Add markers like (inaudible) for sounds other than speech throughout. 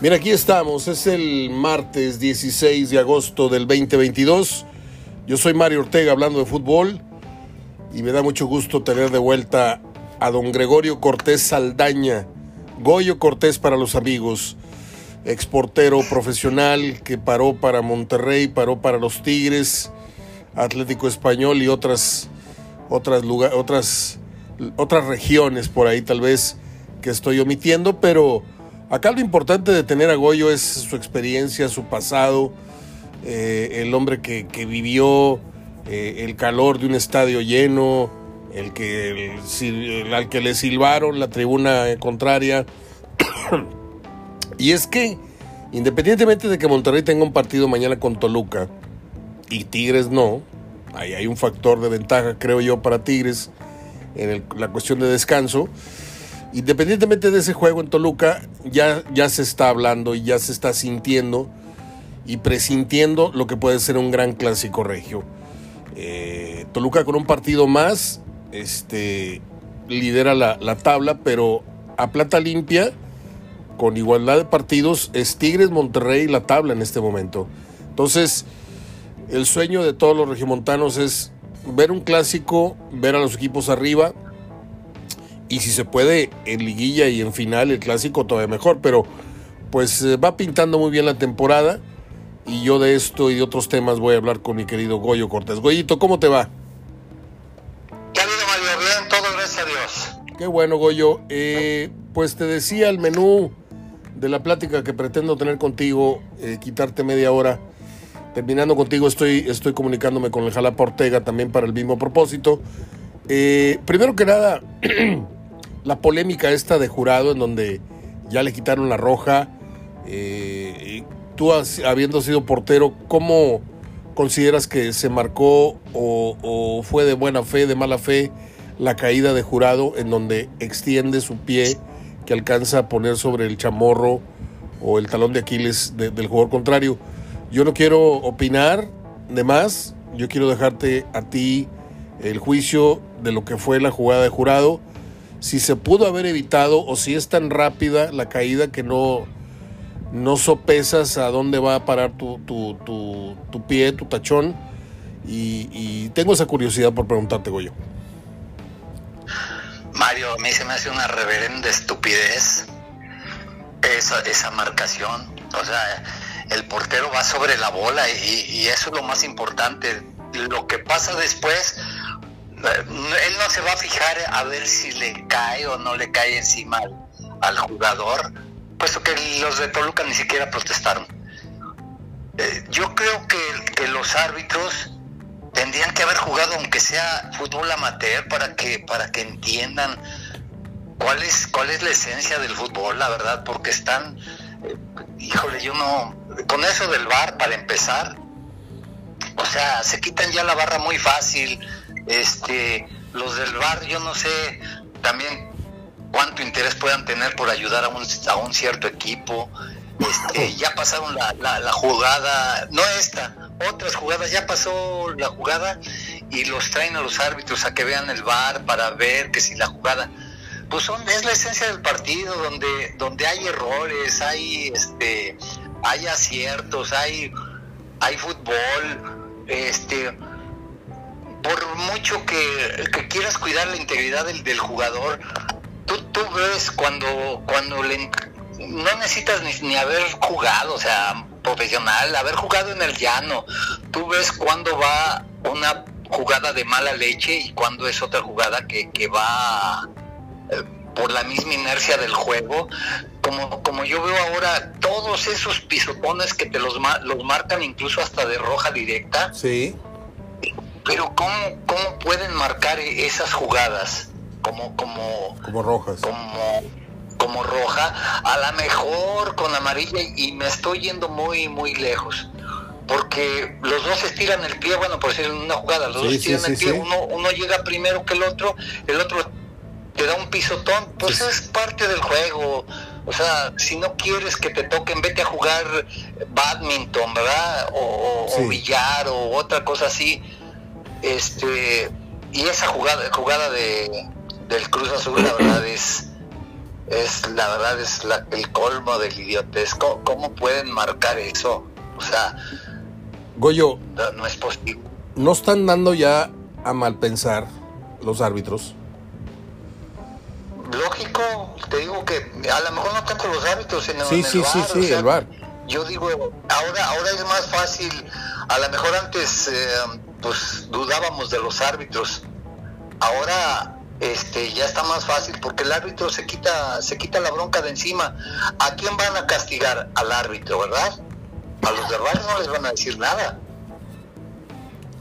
Mira, aquí estamos, es el martes 16 de agosto del 2022. Yo soy Mario Ortega hablando de fútbol y me da mucho gusto tener de vuelta a don Gregorio Cortés Saldaña, Goyo Cortés para los amigos, exportero profesional que paró para Monterrey, paró para los Tigres, Atlético Español y otras, otras, otras, otras regiones por ahí tal vez que estoy omitiendo, pero Acá lo importante de tener a Goyo es su experiencia, su pasado, eh, el hombre que, vivió eh, el calor de un estadio lleno, el que al que le silbaron la tribuna contraria. (coughs) y es que, independientemente de que Monterrey tenga un partido mañana con Toluca y Tigres no, ahí hay un factor de ventaja, creo yo, para Tigres en la cuestión de descanso. Independientemente de ese juego en Toluca, ya, ya se está hablando y ya se está sintiendo y presintiendo lo que puede ser un gran clásico regio. Eh, Toluca con un partido más este, lidera la, tabla, pero a plata limpia, con igualdad de partidos, es Tigres, Monterrey la tabla en este momento. Entonces, el sueño de todos los regiomontanos es ver un clásico, ver a los equipos arriba, y si se puede en liguilla y en final el clásico todavía mejor, pero pues eh, va pintando muy bien la temporada y yo de esto y de otros temas voy a hablar con mi querido Goyo Cortés. Goyito, ¿cómo te va? ¿Qué ha habido, Mario? Bien, todo gracias a Dios. Qué bueno, Goyo. Eh, pues te decía el menú de la plática que pretendo tener contigo, eh, quitarte media hora. Terminando contigo, estoy, estoy comunicándome con el Jalapa Ortega también para el mismo propósito. primero que nada, (clears throat) la polémica esta de jurado en donde ya le quitaron la roja. Eh, tú habiendo sido portero, ¿cómo consideras que se marcó o, fue de buena fe, de mala fe, la caída de jurado en donde extiende su pie que alcanza a poner sobre el chamorro o el talón de Aquiles del jugador contrario? Yo no quiero opinar de más, yo quiero dejarte a ti el juicio de lo que fue la jugada de jurado si se pudo haber evitado o si es tan rápida la caída que no, no sopesas a dónde va a parar tu, tu, pie, tu tachón. Y, tengo esa curiosidad por preguntarte, Goyo. Mario, a mí se me hace una reverenda estupidez esa, esa marcación. O sea, el portero va sobre la bola y, y eso es lo más importante. Lo que pasa después, él no se va a fijar a ver si le cae o no le cae encima al, jugador, puesto que los de Toluca ni siquiera protestaron. Eh, yo creo que, los árbitros tendrían que haber jugado aunque sea fútbol amateur para que para que entiendan cuál es cuál es la esencia del fútbol, la verdad, porque están eh, híjole, yo no con eso del VAR para empezar, o sea, se quitan ya la barra muy fácil este, los del bar, yo no sé también cuánto interés puedan tener por ayudar a un, a un cierto equipo. Este, ya pasaron la, la, jugada, no esta, otras jugadas, ya pasó la jugada y los traen a los árbitros a que vean el bar para ver que si la jugada, pues son, es la esencia del partido donde, donde hay errores, hay este, hay aciertos, hay, hay fútbol, este, por mucho que, quieras cuidar la integridad del, jugador, tú, ves cuando, cuando le, no necesitas ni, haber jugado, o sea, profesional, haber jugado en el llano. Tú ves cuando va una jugada de mala leche y cuando es otra jugada que, que va eh, por la misma inercia del juego. Como, como yo veo ahora, todos esos pisotones que te los, los marcan incluso hasta de roja directa. Sí pero ¿cómo, cómo pueden marcar esas jugadas como como como rojas. como como roja. A la mejor con amarilla y me estoy yendo muy muy lejos. Porque los dos estiran el pie bueno por decir una jugada los dos estiran el pie uno uno llega primero que el otro el otro te da un pisotón. Pues es parte del juego. O sea, si no quieres que te toquen, vete a jugar badminton, ¿verdad? O, o billar o otra cosa así este y esa jugada jugada de del Cruz Azul la verdad es es la verdad es el colmo del idiotesco. ¿Cómo pueden marcar eso? O sea, Goyo, no, es posible. ¿No están dando ya a mal pensar los árbitros? Lógico, te digo que a lo mejor no tanto los árbitros, en, sí, sí, sí, sí, el bar. Yo digo, ahora, ahora es más fácil. A lo mejor antes, eh, pues dudábamos de los árbitros. Ahora este ya está más fácil porque el árbitro se quita se quita la bronca de encima. ¿A quién van a castigar? Al árbitro, ¿verdad? A los del bar no les van a decir nada.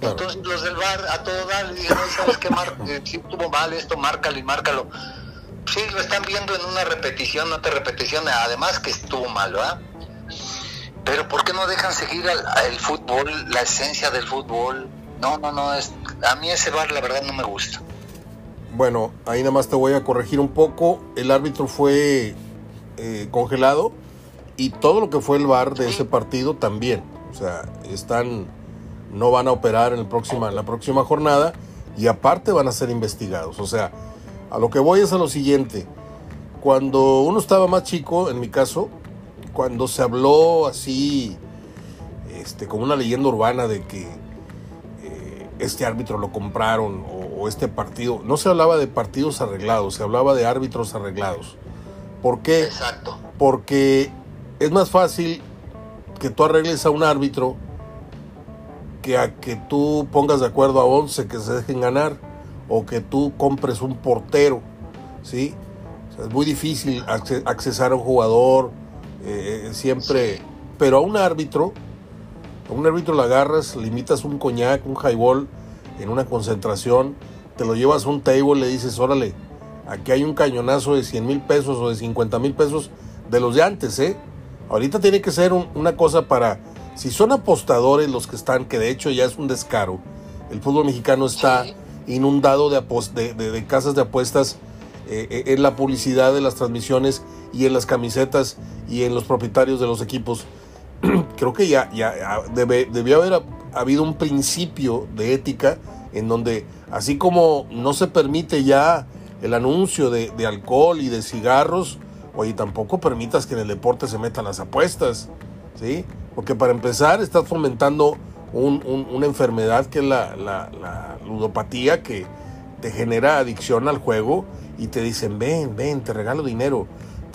Entonces los del bar a todo dar dicen, ¿sabes qué? Mar eh, si estuvo mal esto, márcalo y márcalo. Sí, lo están viendo en una repetición, otra repetición, además que estuvo mal, ¿verdad? Pero ¿por qué no dejan seguir el fútbol, la esencia del fútbol? No, no, no, es, a mí ese bar la verdad no me gusta. Bueno, ahí nada más te voy a corregir un poco. El árbitro fue eh, congelado y todo lo que fue el bar de ese partido también. O sea, están, no van a operar en, el próxima, en la próxima jornada y aparte van a ser investigados. O sea, a lo que voy es a lo siguiente. Cuando uno estaba más chico, en mi caso, cuando se habló así, este, como una leyenda urbana de que este árbitro lo compraron o o este partido, no se hablaba de partidos arreglados, se hablaba de árbitros arreglados. ¿Por qué? Exacto. Porque es más fácil que tú arregles a un árbitro que a que tú pongas de acuerdo a 11 que se dejen ganar o que tú compres un portero, ¿sí? es muy difícil accesar a un jugador eh, siempre, pero a un árbitro, a un árbitro le agarras, limitas un coñac, un highball en una concentración, te lo llevas a un table y le dices, órale, aquí hay un cañonazo de 100 mil pesos o de 50 mil pesos de los de antes, ¿eh? Ahorita tiene que ser una cosa para, si son apostadores los que están, que de hecho ya es un descaro, el fútbol mexicano está inundado de, de, casas de apuestas eh, eh, en la publicidad de las transmisiones y en las camisetas y en los propietarios de los equipos. Creo que ya, ya debe, debió haber habido un principio de ética en donde así como no se permite ya el anuncio de, alcohol y de cigarros, oye, tampoco permitas que en el deporte se metan las apuestas, ¿sí? Porque para empezar estás fomentando una enfermedad que es la, la, ludopatía que te genera adicción al juego y te dicen, ven, ven, te regalo dinero,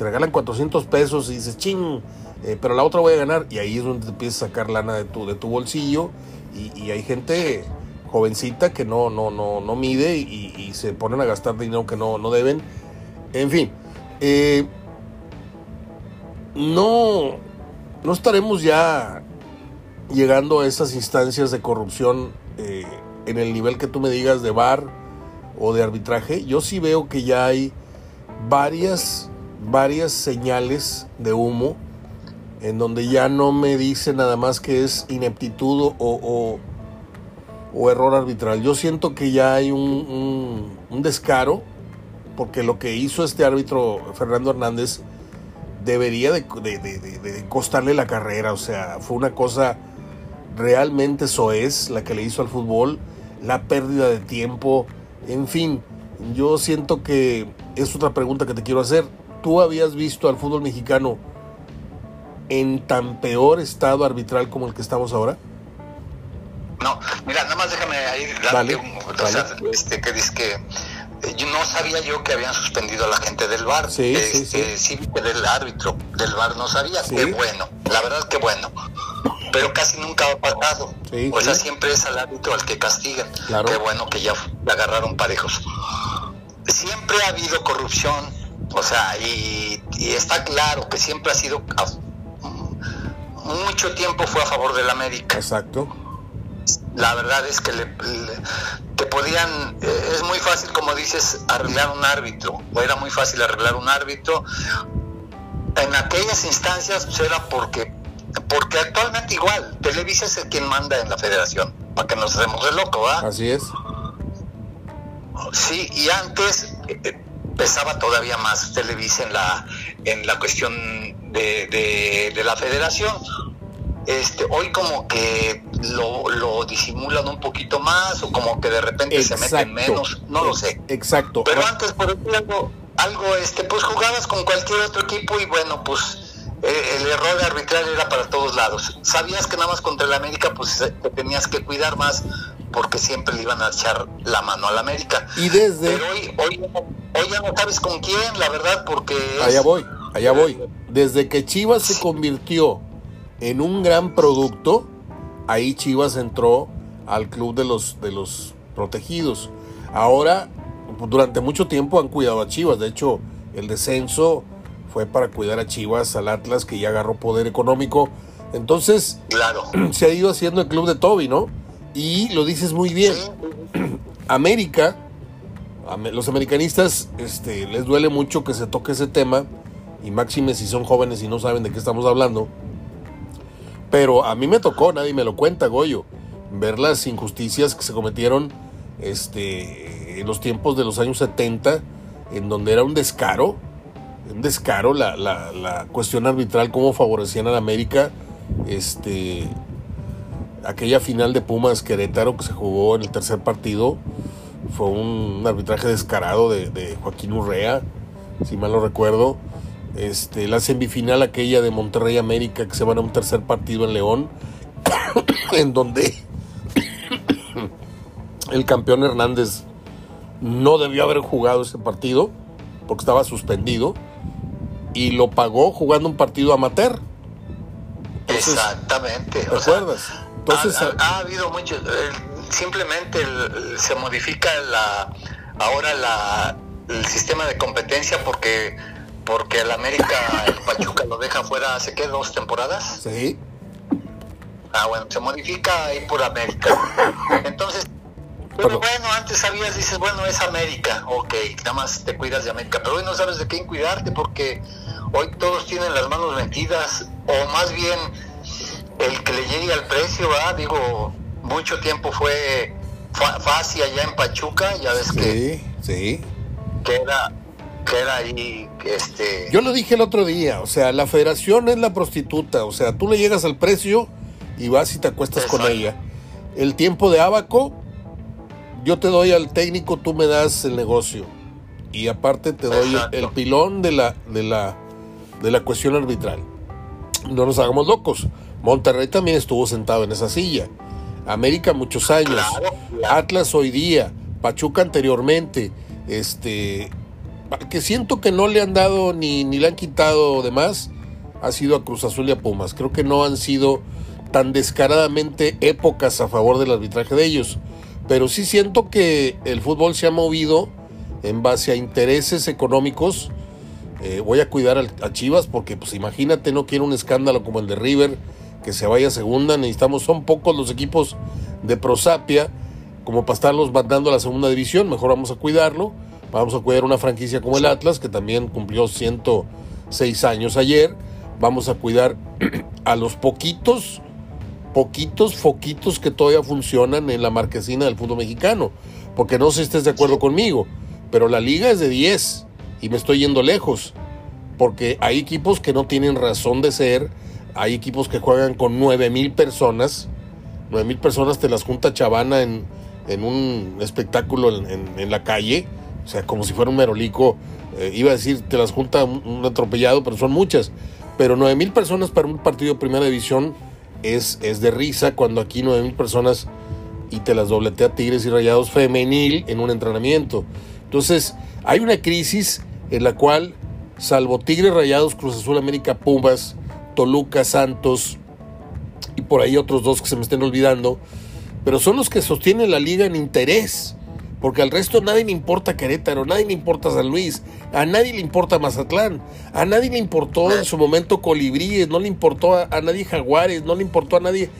te regalan 400 pesos y dices, ching, eh, pero la otra voy a ganar y ahí es donde te empiezas a sacar lana de tu, de tu bolsillo y, y hay gente jovencita que no, no, no, no mide y, se ponen a gastar dinero que no, no deben. En fin, eh, no, no estaremos ya llegando a esas instancias de corrupción eh, en el nivel que tú me digas de bar o de arbitraje. Yo sí veo que ya hay varias, varias señales de humo en donde ya no me dice nada más que es ineptitud o o error arbitral. Yo siento que ya hay un, descaro, porque lo que hizo este árbitro Fernando Hernández debería de, costarle la carrera, o sea, fue una cosa realmente soez la que le hizo al fútbol, la pérdida de tiempo, en fin, yo siento que es otra pregunta que te quiero hacer. ¿Tú habías visto al fútbol mexicano en tan peor estado arbitral como el que estamos ahora? No, mira, nada más déjame ahí darte un, o sea, este, que dice que eh, no sabía yo que habían suspendido a la gente del bar. Sí, sí, este, sí. sí, del árbitro del bar no sabía. Qué bueno, la verdad es que bueno. Pero casi nunca ha pasado. o sea, siempre es al árbitro al que castigan. Claro. Qué bueno que ya agarraron parejos. Siempre ha habido corrupción. O sea, y, y está claro que siempre ha sido. mucho tiempo fue a favor del América. Exacto la verdad es que le, te podían, eh, es muy fácil, como dices, arreglar un árbitro, o era muy fácil arreglar un árbitro. En aquellas instancias pues, era porque, porque actualmente igual, Televisa es el quien manda en la federación, para que nos demos de loco, ¿va? Así es. Sí, y antes eh, pesaba todavía más Televisa en la, en la cuestión de, de, de la federación este, hoy como que lo, lo, disimulan un poquito más o como que de repente se meten menos, no lo sé. Exacto. Pero antes, por ejemplo, algo, este, pues jugabas con cualquier otro equipo y bueno, pues eh, el error arbitral era para todos lados. Sabías que nada más contra el América, pues te tenías que cuidar más porque siempre le iban a echar la mano al América. Y desde... Pero hoy, hoy, hoy ya no sabes con quién, la verdad, porque... Allá voy, allá voy. Desde que Chivas se convirtió en un gran producto, ahí Chivas entró al club de los, de los protegidos. Ahora, durante mucho tiempo han cuidado a Chivas. De hecho, el descenso fue para cuidar a Chivas, al Atlas, que ya agarró poder económico. Entonces, claro. (clears throat) se ha ido haciendo el club de Toby, ¿no? Y lo dices muy bien. (clears throat) América, los americanistas este, les duele mucho que se toque ese tema, y máxime si son jóvenes y no saben de qué estamos hablando. Pero a mí me tocó, nadie me lo cuenta, Goyo, ver las injusticias que se cometieron este, en los tiempos de los años 70, en donde era un descaro, un descaro la, la, la cuestión arbitral, cómo favorecían a la América. Este, aquella final de Pumas Querétaro que se jugó en el tercer partido fue un arbitraje descarado de, Joaquín Urrea, si mal no recuerdo. Este, la semifinal aquella de Monterrey América que se van a un tercer partido en León, (coughs) en donde (coughs) el campeón Hernández no debió haber jugado ese partido porque estaba suspendido y lo pagó jugando un partido amateur. Exactamente. ¿Te acuerdas? Entonces, ha, habido mucho, simplemente se modifica la ahora la, el sistema de competencia porque porque el América, el Pachuca lo deja fuera hace qué dos temporadas. Sí. Ah, bueno, se modifica ahí por América. Entonces, pero bueno, antes sabías, dices, bueno, es América, ok, nada más te cuidas de América, pero hoy no sabes de quién cuidarte porque hoy todos tienen las manos metidas, o más bien el que le llegue al precio, ¿verdad? Digo, mucho tiempo fue fácil allá en Pachuca, ya ves que. Sí, Que era, que era ahí, este. Yo lo dije el otro día, o sea, la federación es la prostituta, o sea, tú le llegas al precio y vas y te acuestas con ella. El tiempo de abaco, yo te doy al técnico, tú me das el negocio. Y aparte te doy el, pilón de la, de la, de la cuestión arbitral. No nos hagamos locos. Monterrey también estuvo sentado en esa silla. América muchos años. Atlas hoy día. Pachuca anteriormente. Este. Que siento que no le han dado ni, ni le han quitado de más. Ha sido a Cruz Azul y a Pumas. Creo que no han sido tan descaradamente épocas a favor del arbitraje de ellos. Pero sí siento que el fútbol se ha movido en base a intereses económicos. Eh, voy a cuidar a, Chivas porque, pues imagínate, no quiero un escándalo como el de River que se vaya a segunda. Necesitamos, son pocos los equipos de prosapia como para estarlos mandando a la segunda división. Mejor vamos a cuidarlo. Vamos a cuidar una franquicia como el Atlas, que también cumplió 106 años ayer. Vamos a cuidar (clears throat) a los poquitos, poquitos foquitos que todavía funcionan en la marquesina del fútbol mexicano. Porque no sé si estés de acuerdo conmigo, pero la liga es de 10 y me estoy yendo lejos. Porque hay equipos que no tienen razón de ser hay equipos que juegan con nueve mil personas. Nueve mil personas te las junta Chavana en, un espectáculo en, la calle. O sea, como si fuera un merolico. Eh, iba a decir, te las junta un, atropellado, pero son muchas. Pero nueve mil personas para un partido de primera división es, es de risa cuando aquí nueve mil personas y te las dobletea Tigres y Rayados femenil en un entrenamiento. Entonces, hay una crisis en la cual, salvo Tigres, Rayados, Cruz Azul, América, Pumas, Toluca, Santos y por ahí otros dos que se me estén olvidando, pero son los que sostienen la liga en interés, porque al resto nadie le importa Querétaro, nadie le importa San Luis, a nadie le importa Mazatlán, a nadie le importó en su momento Colibríes, no le importó a, nadie Jaguares, no le importó a nadie,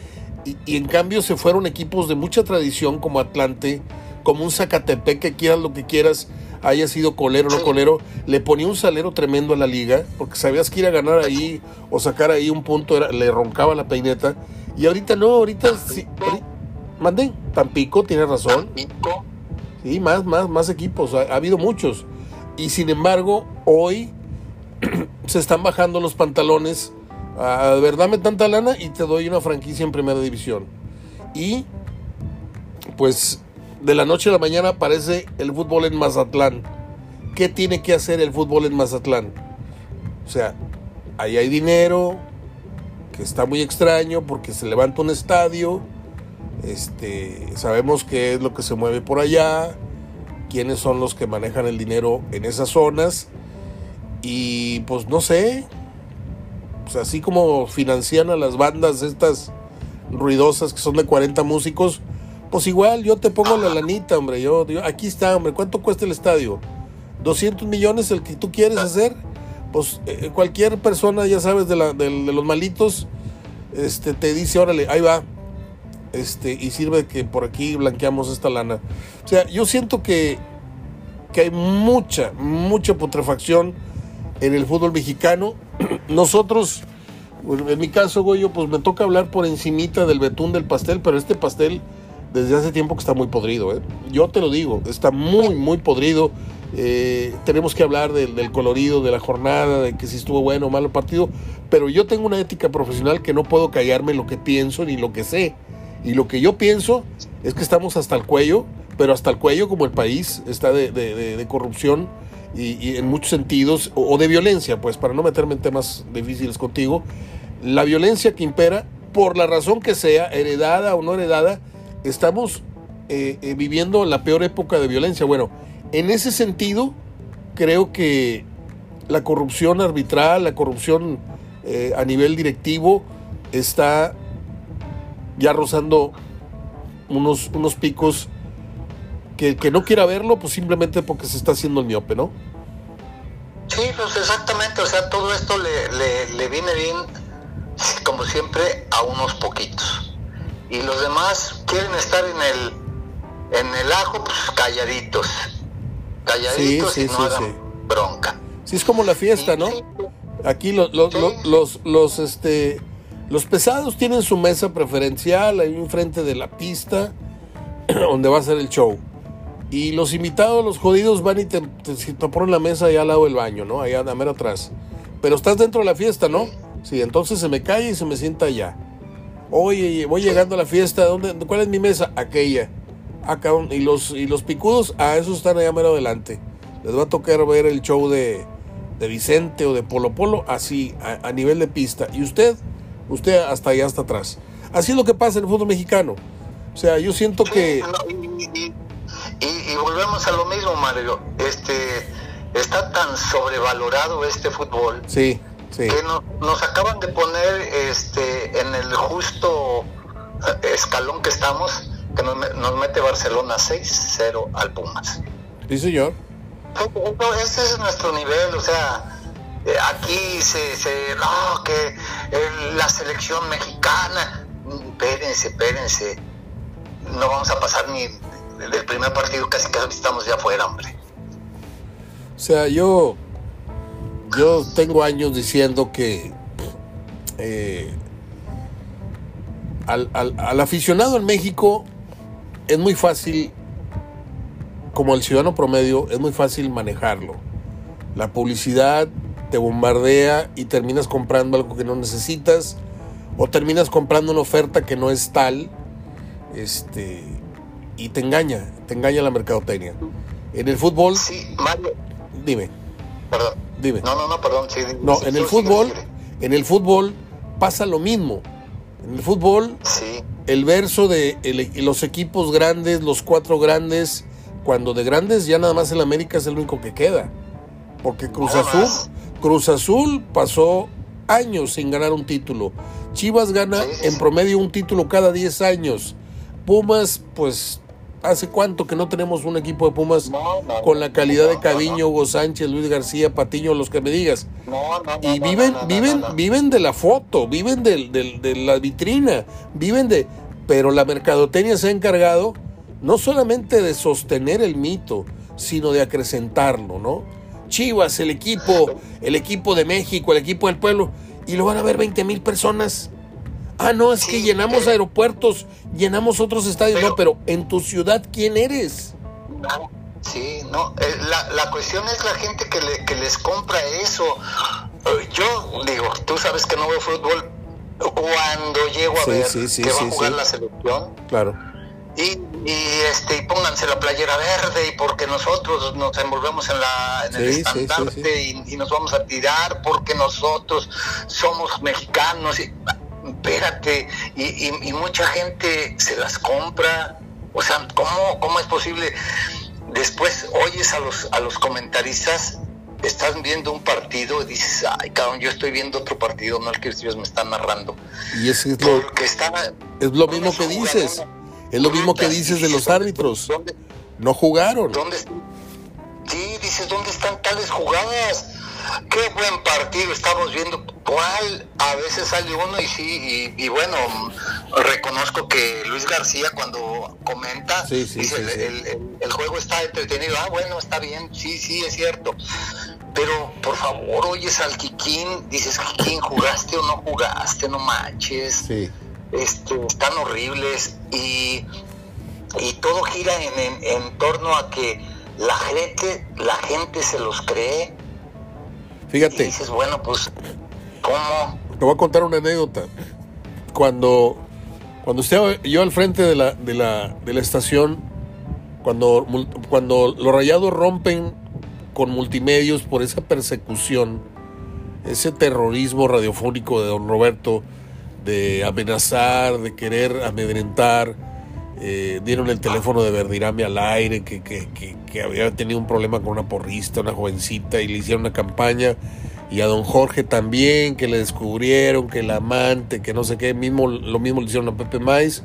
y, y, en cambio se fueron equipos de mucha tradición como Atlante, como un Zacatepec, que quieras lo que quieras, haya sido colero o no colero, le ponía un salero tremendo a la liga, porque sabías que ir a ganar ahí o sacar ahí un punto, era, le roncaba la peineta. Y ahorita no, ahorita sí. Manden, Tampico, tiene razón. Tampico. Sí, más, más, más equipos, ha, habido muchos. Y sin embargo, hoy (clears throat) se están bajando los pantalones. A ver, dame tanta lana y te doy una franquicia en primera división. Y pues de la noche a la mañana aparece el fútbol en Mazatlán. ¿qué tiene que hacer el fútbol en Mazatlán? O sea, ahí hay dinero, que está muy extraño porque se levanta un estadio, este, sabemos qué es lo que se mueve por allá, quiénes son los que manejan el dinero en esas zonas y pues no sé, pues así como financian a las bandas estas ruidosas que son de 40 músicos, pues igual yo te pongo la lanita, hombre, yo, aquí está, hombre, ¿cuánto cuesta el estadio? 200 millones el que tú quieres hacer pues eh, cualquier persona, ya sabes, de, la, de, los malitos, este, te dice, órale, ahí va, este, y sirve que por aquí blanqueamos esta lana. O sea, yo siento que, que hay mucha, mucha putrefacción en el fútbol mexicano. (clears throat) Nosotros, en mi caso, Goyo, pues me toca hablar por encimita del betún del pastel, pero este pastel desde hace tiempo que está muy podrido, ¿eh? Yo te lo digo, está muy, muy podrido. Eh, tenemos que hablar del, colorido de la jornada, de que si estuvo bueno o malo el partido, pero yo tengo una ética profesional que no puedo callarme lo que pienso ni lo que sé. Y lo que yo pienso es que estamos hasta el cuello, pero hasta el cuello como el país está de, corrupción y, en muchos sentidos, o, de violencia, pues para no meterme en temas difíciles contigo, la violencia que impera, por la razón que sea, heredada o no heredada, estamos eh, eh, viviendo la peor época de violencia. Bueno, en ese sentido, creo que la corrupción arbitral, la corrupción eh, a nivel directivo está ya rozando unos, unos picos que, que no quiera verlo, pues simplemente porque se está haciendo el miope, ¿no? Sí, pues exactamente, o sea, todo esto le, le viene bien, como siempre, a unos poquitos. Y los demás quieren estar en el, en el ajo, pues calladitos calladitos y no hagan bronca. Sí, es como la fiesta, ¿no? Aquí los, los, los, los, este, los pesados tienen su mesa preferencial ahí enfrente de la pista (clears throat) donde va a ser el show. Y los invitados, los jodidos, van y te, te, ponen la mesa allá al lado del baño, ¿no? Allá, a mero atrás. Pero estás dentro de la fiesta, ¿no? Sí, entonces se me cae y se me sienta allá. Oye, voy llegando a la fiesta, ¿dónde, ¿cuál es mi mesa? Aquella acá y los y los picudos a esos están allá mero adelante. Les va a tocar ver el show de, de Vicente o de Polo Polo así a, nivel de pista y usted usted hasta allá hasta atrás. Así es lo que pasa en el fútbol mexicano. O sea, yo siento que y, volvemos a lo mismo, Mario. Este está tan sobrevalorado este fútbol. Sí, sí. Que nos acaban de poner este en el justo eh, escalón que estamos que nos, mete Barcelona 6-0 al Pumas. Sí, señor. Ese es nuestro nivel, o sea, eh, aquí se, se no, que la selección mexicana, espérense, espérense, no vamos a pasar ni del primer partido, casi casi estamos ya afuera, hombre. O sea, yo, yo tengo años diciendo que eh, al, al, al aficionado en México es muy fácil, como el ciudadano promedio, es muy fácil manejarlo. La publicidad te bombardea y terminas comprando algo que no necesitas o terminas comprando una oferta que no es tal este y te engaña, te engaña la mercadotecnia. En el fútbol... Sí, Mario. Dime. Perdón. Dime. No, no, no, perdón. Sí, no, en el fútbol, en el fútbol pasa lo mismo. En el fútbol, sí el verso de los equipos grandes, los cuatro grandes, cuando de grandes ya nada más el América es el único que queda. Porque Cruz Azul, Cruz Azul pasó años sin ganar un título. Chivas gana en promedio un título cada 10 años. Pumas, pues, ¿hace cuánto que no tenemos un equipo de Pumas con la calidad de Caviño, Hugo Sánchez, Luis García, Patiño, los que me digas? y viven, viven, viven de la foto, viven de, de la vitrina, viven de... Pero la mercadotecnia se ha encargado no solamente de sostener el mito, sino de acrecentarlo, ¿no? Chivas, el equipo, el equipo de México, el equipo del pueblo, y lo van a ver 20 mil personas. Ah, no, es que llenamos aeropuertos, llenamos otros estadios, no, pero en tu ciudad, ¿quién eres? Sí, no, eh, la, la cuestión es la gente que, le, que les compra eso. Eh, yo digo, tú sabes que no veo fútbol, cuando llego a ver que va a jugar la selección. Claro. Y y este pónganse la playera verde y porque nosotros nos envolvemos en la en el estandarte y, nos vamos a tirar porque nosotros somos mexicanos y espérate y, y, mucha gente se las compra o sea cómo cómo es posible después oyes a los a los comentaristas estás viendo un partido y dices, ay, cabrón, yo estoy viendo otro partido, no el que ustedes me están narrando. Y es, es lo, es lo mismo que dices. Es lo mismo que dices de los árbitros. no jugaron. ¿dónde, sí, dices, ¿dónde están tales jugadas? Qué buen partido estamos viendo. ¿Cuál? A veces sale uno y sí, y, bueno, reconozco que Luis García cuando comenta, dice, el, juego está entretenido. Ah, bueno, está bien, sí, sí, es cierto. Pero por favor, oyes al Kikín, dices, Kikín, ¿jugaste o no jugaste? No manches. Sí este, están horribles y, y todo gira en, en, torno a que la gente, la gente se los cree. Fíjate. Y dices, bueno, pues, ¿cómo? Te voy a contar una anécdota. Cuando, cuando estaba yo al frente de la, de la, de la estación, cuando, cuando los rayados rompen con multimedios por esa persecución, ese terrorismo radiofónico de don Roberto, de amenazar, de querer amedrentar. Eh, dieron el teléfono de Verdirame al aire, que, que, que, había tenido un problema con una porrista, una jovencita, y le hicieron una campaña. Y a don Jorge también, que le descubrieron, que el amante, que no sé qué, mismo, lo mismo le hicieron a Pepe Maiz.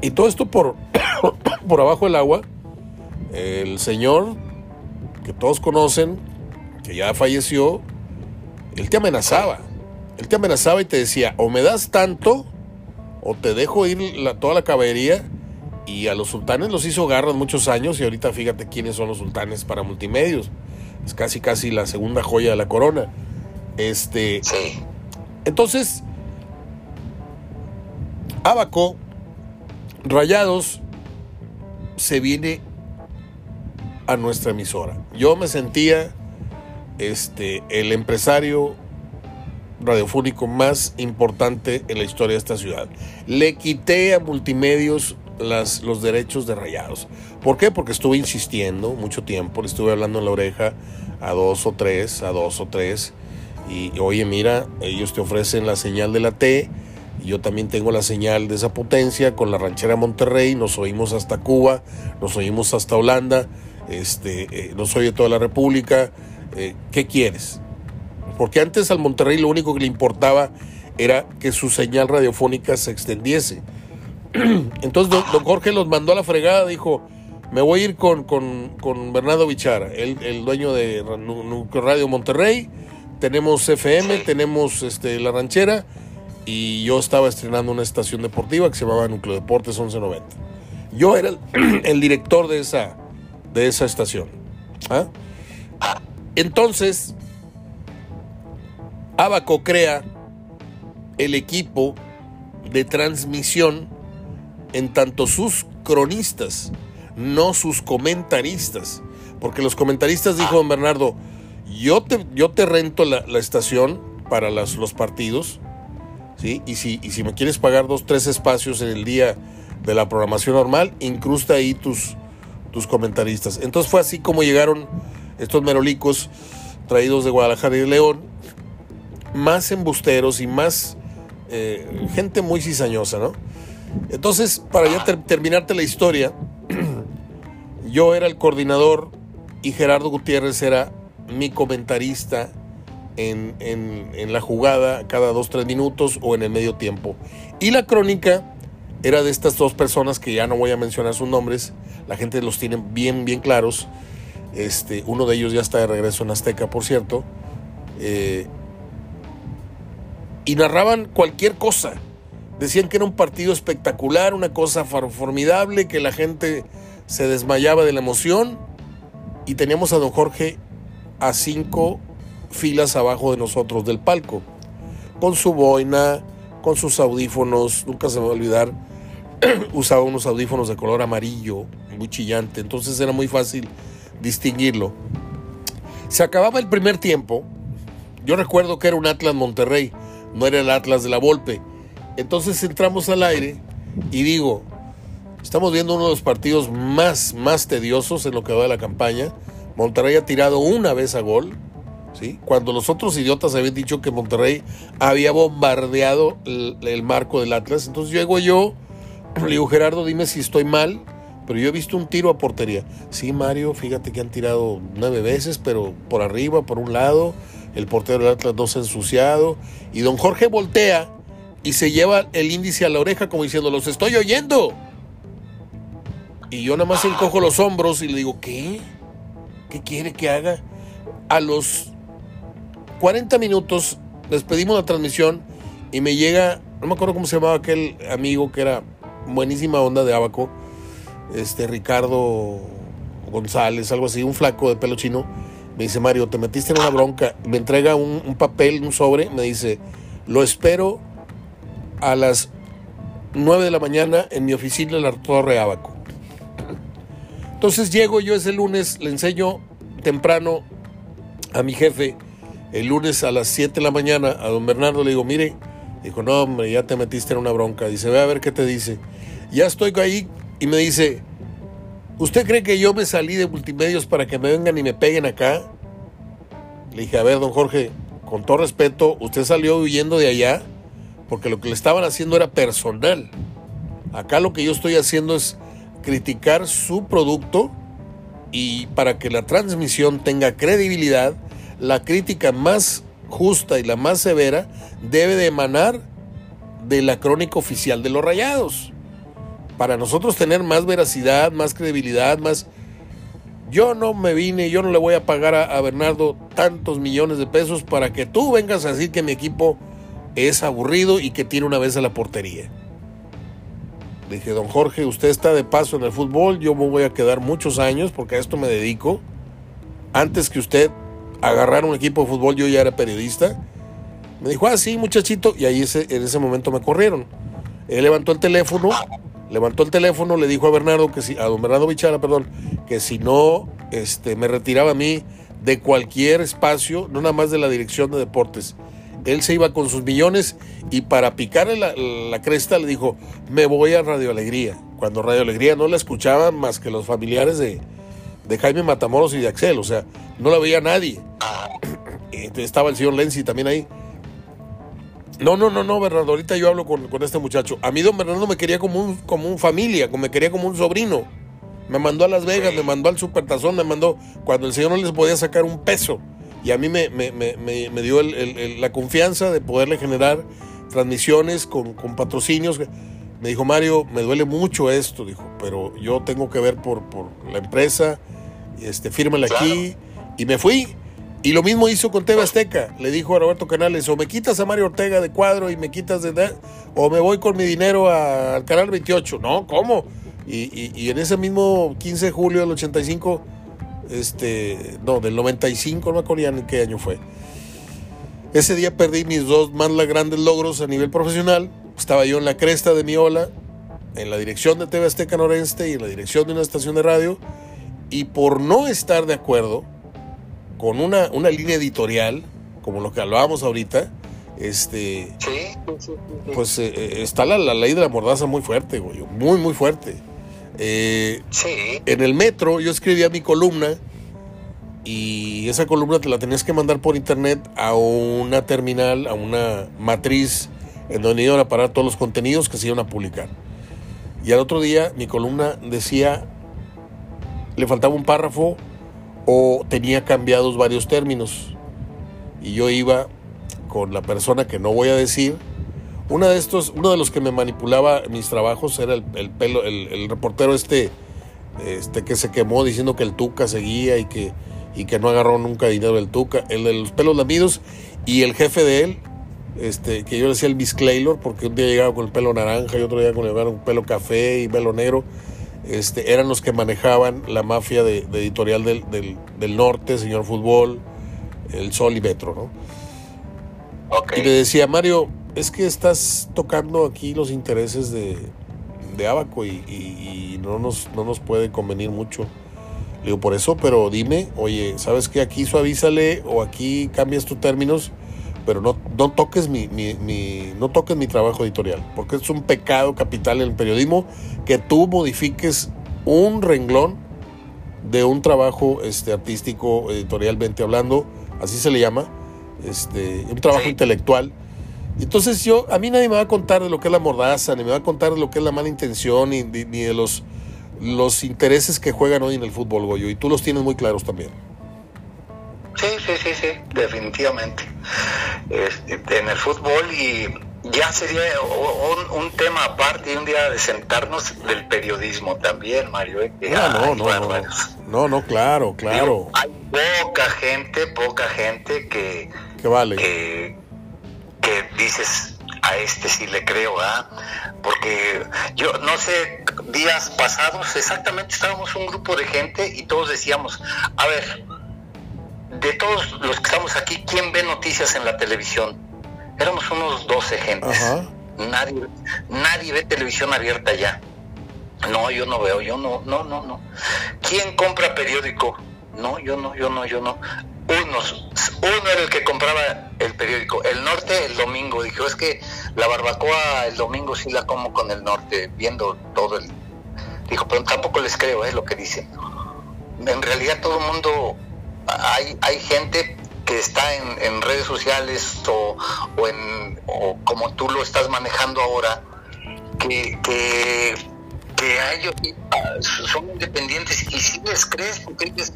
Y todo esto por, (coughs) por abajo del agua. El señor, que todos conocen, que ya falleció, él te amenazaba él te amenazaba y te decía, o me das tanto, o te dejo ir toda la caballería. Y a los sultanes los hizo garras muchos años y ahorita fíjate quiénes son los sultanes para multimedios. Es casi casi la segunda joya de la corona. Este. Sí. Entonces, Abaco, Rayados, se viene a nuestra emisora. Yo me sentía este, el empresario radiofónico más importante en la historia de esta ciudad. Le quité a multimedios los derechos de rayados. ¿Por qué? Porque estuve insistiendo mucho tiempo, le estuve hablando en la oreja a dos o tres, a dos o tres. Y oye, mira, ellos te ofrecen la señal de la T. Y yo también tengo la señal de esa potencia con la ranchera Monterrey. Nos oímos hasta Cuba, nos oímos hasta Holanda, este, eh, nos oye toda la República. Eh, ¿Qué quieres? Porque antes al Monterrey lo único que le importaba era que su señal radiofónica se extendiese. (clears throat) Entonces don, Jorge los mandó a la fregada, dijo, me voy a ir con, con, Bernardo Bichara, el, dueño de Radio Monterrey, tenemos FM, tenemos este, La Ranchera, y yo estaba estrenando una estación deportiva que se llamaba Núcleo Deportes 1190. Yo era (clears throat) el, director de esa, de esa estación. ¿ah? Entonces, Abaco crea el equipo de transmisión en tanto sus cronistas, no sus comentaristas. Porque los comentaristas, dijo don Bernardo, yo te, yo te rento la, estación para los partidos, ¿sí? Y si, y si me quieres pagar dos, tres espacios en el día de la programación normal, incrusta ahí tus, tus comentaristas. Entonces fue así como llegaron estos merolicos traídos de Guadalajara y de León más embusteros y más eh, gente muy cizañosa, ¿no? Entonces, para ya terminarte la historia, (clears throat) yo era el coordinador y Gerardo Gutiérrez era mi comentarista en, en, la jugada cada dos, tres minutos o en el medio tiempo. Y la crónica era de estas dos personas que ya no voy a mencionar sus nombres, la gente los tiene bien, bien claros. Este, uno de ellos ya está de regreso en Azteca, por cierto. Eh, y narraban cualquier cosa. Decían que era un partido espectacular, una cosa formidable, que la gente se desmayaba de la emoción. Y teníamos a don Jorge a cinco filas abajo de nosotros del palco, con su boina, con sus audífonos, nunca se me va a olvidar, (clears throat) usaba unos audífonos de color amarillo, muy chillante, entonces era muy fácil distinguirlo. Se acababa el primer tiempo, yo recuerdo que era un Atlas Monterrey, no era el Atlas de la Volpe. Entonces entramos al aire y digo, Estamos viendo uno de los partidos más, más tediosos en lo que va de la campaña. Monterrey ha tirado una vez a gol, ¿sí? Cuando los otros idiotas habían dicho que Monterrey había bombardeado el, marco del Atlas. Entonces llego yo, le digo, Gerardo, dime si estoy mal, pero yo he visto un tiro a portería. Sí, Mario, fíjate que han tirado nueve veces, pero por arriba, por un lado, el portero del Atlas no se ha ensuciado. Y don Jorge voltea y se lleva el índice a la oreja como diciendo, los estoy oyendo. Y yo nada más encojo los hombros y le digo, ¿qué? ¿Qué quiere que haga? A los 40 minutos despedimos la transmisión y me llega, no me acuerdo cómo se llamaba aquel amigo que era buenísima onda de Abaco, este Ricardo González, algo así, un flaco de pelo chino. Me dice, Mario, te metiste en una bronca. Me entrega un, un papel, un sobre, me dice, lo espero a las 9 de la mañana en mi oficina en la Torre Abaco. Entonces llego yo ese lunes, le enseño temprano a mi jefe, el lunes a las 7 de la mañana, a don Bernardo, le digo, mire, dijo, no, hombre, ya te metiste en una bronca. Dice, ve a ver qué te dice. Ya estoy ahí y me dice, ¿usted cree que yo me salí de multimedios para que me vengan y me peguen acá? Le dije, a ver, don Jorge, con todo respeto, usted salió huyendo de allá porque lo que le estaban haciendo era personal. Acá lo que yo estoy haciendo es criticar su producto y para que la transmisión tenga credibilidad, la crítica más justa y la más severa debe de emanar de la crónica oficial de los rayados. Para nosotros tener más veracidad, más credibilidad, más... Yo no me vine, yo no le voy a pagar a, Bernardo tantos millones de pesos para que tú vengas a decir que mi equipo es aburrido y que tiene una vez a la portería. Le dije, don Jorge, usted está de paso en el fútbol, yo me voy a quedar muchos años porque a esto me dedico. Antes que usted agarrar un equipo de fútbol, yo ya era periodista. Me dijo, ah, sí, muchachito, y ahí en ese momento me corrieron. Él levantó el teléfono, levantó el teléfono, le dijo a Bernardo, que si, a don Bernardo Bichara, perdón, que si no este, me retiraba a mí de cualquier espacio, no nada más de la dirección de deportes, él se iba con sus millones y para picarle la, la, cresta le dijo, me voy a Radio Alegría. Cuando Radio Alegría no la escuchaban más que los familiares de, de Jaime Matamoros y de Axel, o sea, no la veía nadie. Entonces (coughs) estaba el señor Lenzi también ahí. No, no, no, no, Bernardo, ahorita yo hablo con, con, este muchacho. A mí don Bernardo me quería como un, como un familia, me quería como un sobrino. Me mandó a Las Vegas, me mandó al Supertazón, me mandó cuando el señor no les podía sacar un peso y a mí me, me, me, me dio el, el, la confianza de poderle generar transmisiones con, con, patrocinios. Me dijo, Mario, me duele mucho esto, dijo, pero yo tengo que ver por, por la empresa, este, fírmale claro. aquí. Y me fui. Y lo mismo hizo con TV Azteca. Le dijo a Roberto Canales, o me quitas a Mario Ortega de cuadro y me quitas de... O me voy con mi dinero a, al Canal 28. No, ¿cómo? Y, y, y en ese mismo 15 de julio del 85 este, no, del 95, no me acuerdo en qué año fue. Ese día perdí mis dos más grandes logros a nivel profesional. Estaba yo en la cresta de mi ola, en la dirección de TV Azteca Noreste y en la dirección de una estación de radio. Y por no estar de acuerdo con una, una línea editorial, como lo que hablábamos ahorita, este, pues eh, está la, la, ley de la mordaza muy fuerte, güey, muy, muy fuerte. Eh, sí. En el metro yo escribía mi columna y esa columna te la tenías que mandar por internet a una terminal, a una matriz en donde iban a parar todos los contenidos que se iban a publicar. Y al otro día mi columna decía, le faltaba un párrafo o tenía cambiados varios términos. Y yo iba con la persona que no voy a decir, una de estos, uno de los que me manipulaba mis trabajos era el, el pelo, el, el, reportero este, este que se quemó diciendo que el Tuca seguía y que, y que no agarró nunca dinero del Tuca, el de los pelos lamidos y el jefe de él, este, que yo le decía el Miss Claylor, porque un día llegaba con el pelo naranja y otro día con el pelo café y pelo negro, este, eran los que manejaban la mafia de, de editorial del, del, del, norte, señor fútbol, el Sol y Metro, ¿no? Okay. Y le decía, Mario, es que estás tocando aquí los intereses de, de Abaco y, y, y, no, nos, no nos puede convenir mucho. Le digo, por eso, pero dime, oye, ¿sabes qué? Aquí suavízale o aquí cambias tus términos pero no, no toques mi, mi, mi, no toques mi trabajo editorial, porque es un pecado capital en el periodismo que tú modifiques un renglón de un trabajo este, artístico, editorialmente hablando, así se le llama, este, un trabajo intelectual. Entonces yo, a mí nadie me va a contar de lo que es la mordaza, ni me va a contar de lo que es la mala intención, ni, ni de los, los intereses que juegan hoy en el fútbol, Goyo, y tú los tienes muy claros también. Sí, sí, sí, sí, definitivamente. Este, en el fútbol y ya sería un, tema aparte y un día de sentarnos del periodismo también, Mario. ¿eh? Ah, no, no, no, no, no, claro, claro. hay poca gente, poca gente que, que vale. Que, que dices, a este sí le creo, ¿ah? Porque yo no sé, días pasados exactamente estábamos un grupo de gente y todos decíamos, a ver, de todos los que estamos aquí, ¿quién ve noticias en la televisión? Éramos unos 12 gentes. Nadie, nadie ve televisión abierta ya. No, yo no veo, yo no, no, no, no. ¿Quién compra periódico? No, yo no, yo no, yo no. Unos, uno era el que compraba el periódico. El norte el domingo. Dijo, es que la barbacoa el domingo sí la como con el norte, viendo todo el... Dijo, pero tampoco les creo, es lo que dicen. En realidad todo el mundo hay, hay gente que está en, redes sociales o, en, como tú lo estás manejando ahora, que, que, ellos son independientes y si les crees, porque ellos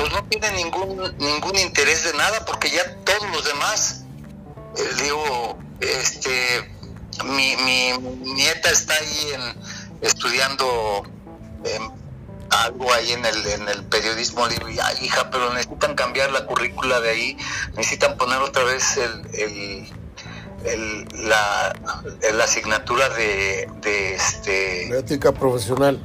pues no tienen ningún, ningún interés de nada, porque ya todos los demás, eh, digo, este, mi, mi nieta está ahí en, estudiando algo ahí en el, en el periodismo, le hija, pero necesitan cambiar la currícula de ahí, necesitan poner otra vez el, el, la, la, asignatura de, de este... ética profesional.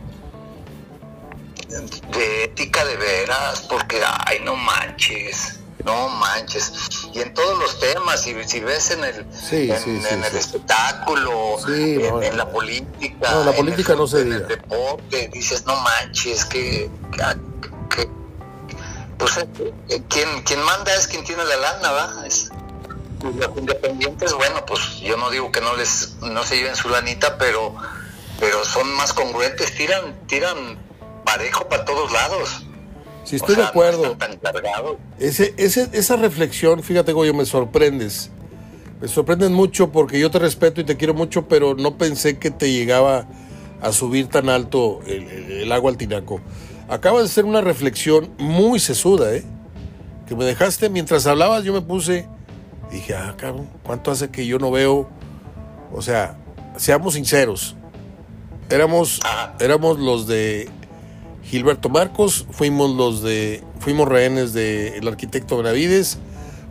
De ética de veras, porque, ay, no manches. No manches. Y en todos los temas, si, si ves en el, en, el espectáculo, en, la política, no, la política no se en el deporte, dices, no manches, que, que, pues eh, quien, quien manda es quien tiene la lana, ¿va? Es, los independientes, bueno, pues yo no digo que no les no se lleven su lanita, pero pero son más congruentes, tiran tiran parejo para todos lados. Sí, estoy de acuerdo. ese, ese, esa reflexión, fíjate, Goyo, me sorprendes. Me sorprendes mucho porque yo te respeto y te quiero mucho, pero no pensé que te llegaba a subir tan alto el, agua al tinaco. Acabas de hacer una reflexión muy sesuda, ¿eh? Que me dejaste mientras hablabas, yo me puse. Dije, ah, cabrón, ¿cuánto hace que yo no veo? O sea, seamos sinceros. Éramos, éramos los de Gilberto Marcos, fuimos los de, fuimos rehenes del arquitecto Benavides,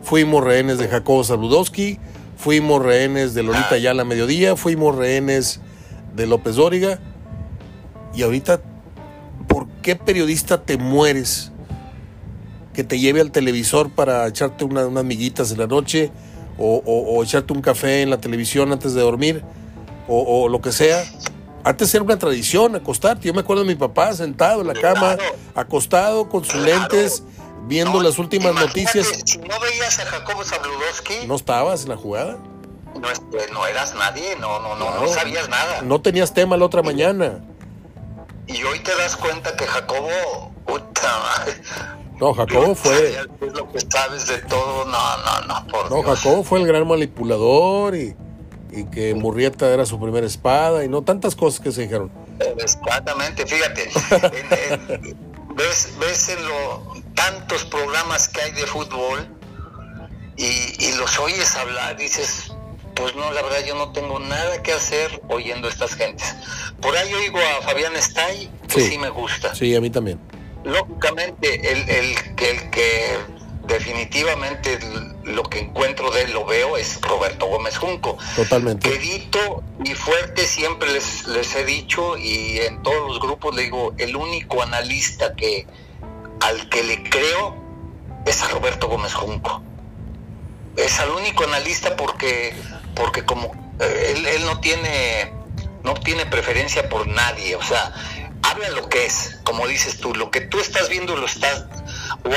fuimos rehenes de Jacobo Saludowski, fuimos rehenes de Lolita Ayala Mediodía, fuimos rehenes de López Dóriga. Y ahorita, ¿por qué periodista te mueres que te lleve al televisor para echarte unas miguitas en la noche o, echarte un café en la televisión antes de dormir o lo que sea? Antes era una tradición acostarte. Yo me acuerdo de mi papá sentado en la cama, acostado con sus lentes, viendo las últimas noticias. Si no veías a Jacobo Zabludowski. ¿No estabas en la jugada? No, no eras nadie, no, no, no, no, sabías nada. No tenías tema la otra mañana. Y hoy te das cuenta que Jacobo. Puta, no, Jacobo fue. Es lo que sabes de todo, no, no, no. Por no, Jacobo fue el gran manipulador y y que Murrieta era su primera espada y no tantas cosas que se dijeron. Exactamente, fíjate, (laughs) ves, ves en lo, tantos programas que hay de fútbol y, los oyes hablar, dices, pues no, la verdad yo no tengo nada que hacer oyendo a estas gentes. Por ahí oigo a Fabián Stay, que sí, me gusta. Sí, a mí también. Lógicamente, el, el, el que definitivamente lo que encuentro de él, lo veo, es Roberto Gómez Junco. Totalmente. Quedito y fuerte siempre les, les he dicho y en todos los grupos le digo, el único analista que al que le creo es a Roberto Gómez Junco. Es al único analista porque, porque como eh, él, él no tiene no tiene preferencia por nadie, o sea, habla lo que es, como dices tú, lo que tú estás viendo lo estás, o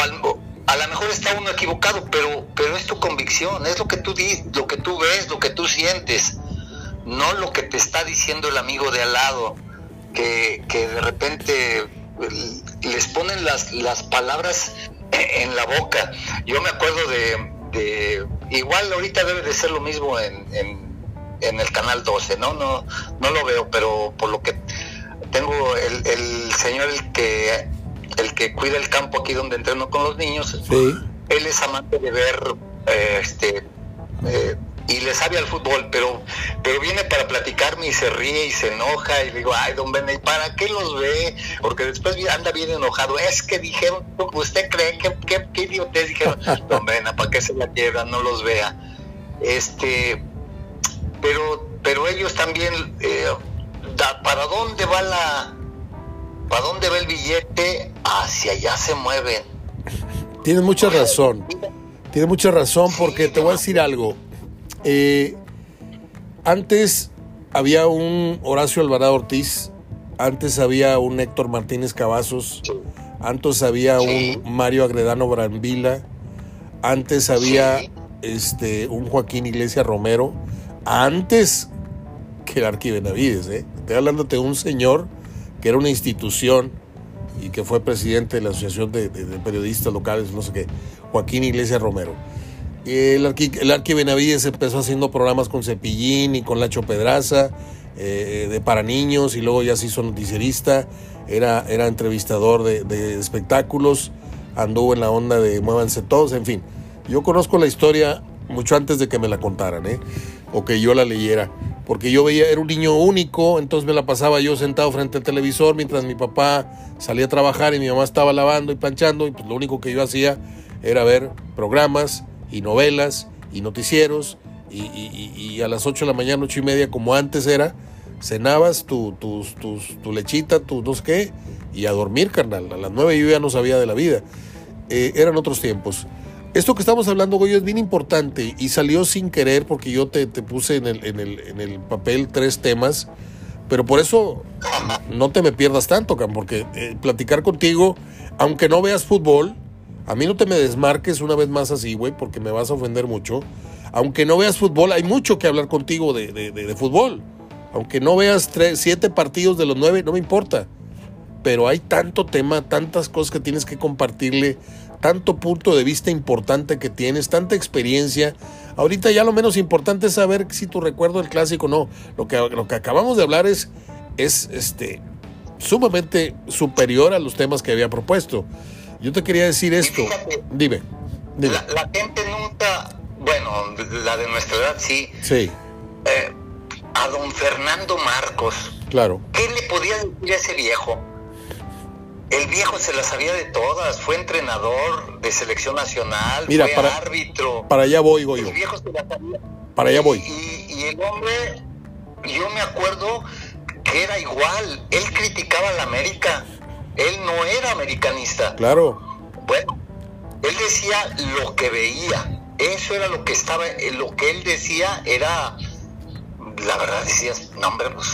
a lo mejor está uno equivocado, pero, pero es tu convicción, es lo que tú dices, lo que tú ves, lo que tú sientes, no lo que te está diciendo el amigo de al lado, que, que de repente les ponen las, las palabras en la boca. Yo me acuerdo de, igual ahorita debe de ser lo mismo en, en, el canal 12, ¿no? No, no lo veo, pero por lo que tengo el, el señor el que el que cuida el campo aquí donde entreno con los niños, él es amante de ver eh, este eh, y le sabe al fútbol, pero, pero viene para platicarme y se ríe y se enoja y digo, ay, don Bene, ¿y para qué los ve? Porque después anda bien enojado. Es que dijeron, ¿usted cree que qué, qué idiotez dijeron? (laughs) don Bene, ¿para qué se la quiebra? No los vea. Este, pero, pero ellos también, eh, ¿para dónde va la, para dónde va el billete? Hacia allá se mueven. Tienes mucha razón. Tienes mucha razón porque te voy a decir algo eh, antes había un Horacio Alvarado Ortiz, antes había un Héctor Martínez Cavazos, antes había un Mario Agredano Brambila, antes había este, un Joaquín Iglesias Romero, antes que el Arqui Benavides. ¿eh? Estoy hablando de un señor que era una institución y que fue presidente de la Asociación de Periodistas Locales, no sé qué, Joaquín Iglesias Romero. El Arqui, el Arqui Benavides empezó haciendo programas con Cepillín y con Lacho Pedraza, eh, de para niños, y luego ya se hizo noticierista, era, era entrevistador de, espectáculos, anduvo en la onda de Muévanse Todos, en fin. Yo conozco la historia mucho antes de que me la contaran, ¿eh? o que yo la leyera, porque yo veía, era un niño único, entonces me la pasaba yo sentado frente al televisor mientras mi papá salía a trabajar y mi mamá estaba lavando y planchando, y pues lo único que yo hacía era ver programas y novelas y noticieros y, a las 8 de la mañana, 8 y media, como antes era, cenabas tu, tu lechita, tu no sé qué, y a dormir, carnal. A las 9 yo ya no sabía de la vida. Eh, eran otros tiempos. Esto que estamos hablando, Goyo, es bien importante y salió sin querer porque yo te, puse en el, en, el, en el, papel tres temas, pero por eso no te me pierdas tanto, porque eh, platicar contigo, aunque no veas fútbol, a mí no te me desmarques una vez más así, güey, porque me vas a ofender mucho. Aunque no veas fútbol, hay mucho que hablar contigo de, fútbol. Aunque no veas tres, siete partidos de los nueve, no me importa. Pero hay tanto tema, tantas cosas que tienes que compartirle, tanto punto de vista importante que tienes, tanta experiencia. Ahorita ya lo menos importante es saber si tu recuerdo del clásico o no. Lo que, lo que acabamos de hablar es, es este, sumamente superior a los temas que había propuesto. Yo te quería decir esto. dime. La, gente nunca, bueno, la de nuestra edad sí. Sí. Eh, a don Fernando Marcos. Claro. ¿Qué le podía decir a ese viejo? El viejo se la sabía de todas, fue entrenador de selección nacional, Mira, fue para, árbitro. Para allá voy, voy. El viejo se la sabía. Para allá voy. Y, y, el hombre, yo me acuerdo que era igual, él criticaba a la América él no era americanista. Claro. Bueno, él decía lo que veía. Eso era lo que estaba, eh, lo que él decía era, la verdad decías, no hombre, pues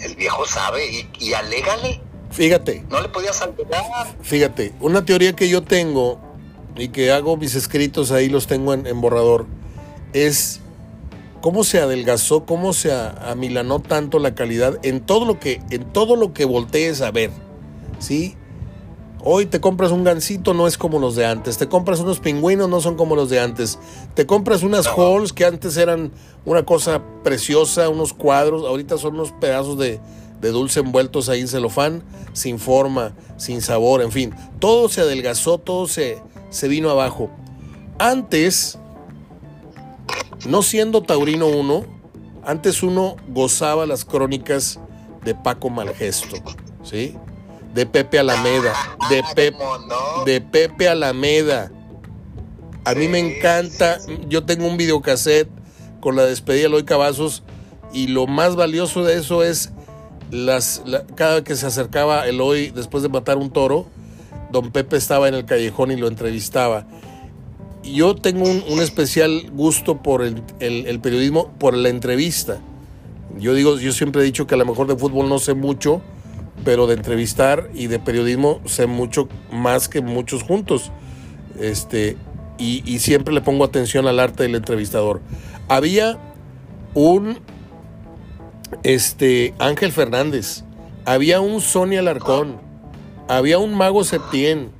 el viejo sabe y, y alégale. Fíjate. No le podías alegar. Fíjate, una teoría que yo tengo y que hago mis escritos ahí, los tengo en, borrador, es cómo se adelgazó, cómo se amilanó tanto la calidad en todo lo que, en todo lo que voltees a ver. ¿sí? Hoy te compras un gansito, no es como los de antes. Te compras unos pingüinos, no son como los de antes. Te compras unas halls que antes eran una cosa preciosa, unos cuadros. Ahorita son unos pedazos de, dulce envueltos ahí en celofán, sin forma, sin sabor, en fin. Todo se adelgazó, todo se, se vino abajo. Antes, no siendo Taurino uno, antes uno gozaba las crónicas de Paco Malgesto, ¿sí? de Pepe Alameda, de, de Pepe Alameda. A mí me encanta, yo tengo un videocassette con la despedida de Eloy Cavazos y lo más valioso de eso es las, cada que se acercaba Eloy después de matar un toro, don Pepe estaba en el callejón y lo entrevistaba. Yo tengo un, especial gusto por el, periodismo, por la entrevista. Yo digo, yo siempre he dicho que a lo mejor de fútbol no sé mucho, pero de entrevistar y de periodismo sé mucho más que muchos juntos. Este, y siempre le pongo atención al arte del entrevistador. Había un este, Ángel Fernández, había un Sonia Alarcón, había un Mago Septién,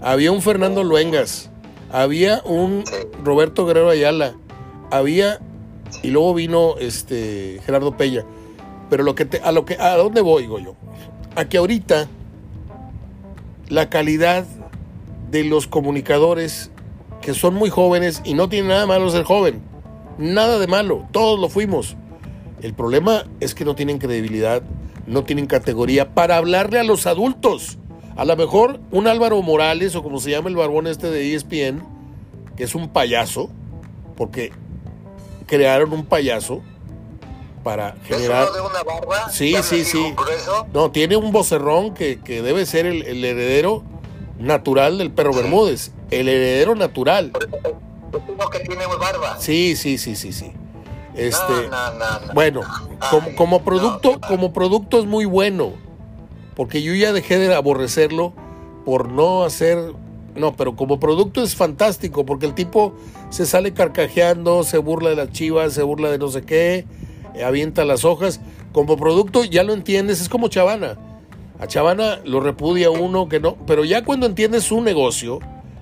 había un Fernando Luengas, había un Roberto Guerrero Ayala, había y luego vino este Gerardo Pella. Pero lo que te, a lo que a dónde voy, digo yo, a que ahorita la calidad de los comunicadores que son muy jóvenes y no tiene nada malo ser joven, nada de malo, todos lo fuimos. El problema es que no tienen credibilidad, no tienen categoría para hablarle a los adultos. A lo mejor un Álvaro Morales o como se llama el barbón este de ESPN, que es un payaso, porque crearon un payaso para generar... de una barba? Sí, sí, sí. No, tiene un vocerrón que, debe ser el, heredero natural del perro Bermúdez. El heredero natural. que tiene barba. Sí, sí, sí, sí, sí. Este, bueno, como, como producto, como producto es muy bueno, porque yo ya dejé de aborrecerlo por no hacer, no, pero como producto es fantástico, porque el tipo se sale carcajeando, se burla de las chivas, se burla de no sé qué, eh, avienta las hojas. Como producto ya lo entiendes, es como Chavana. A Chavana lo repudia uno que no, pero ya cuando entiendes su negocio,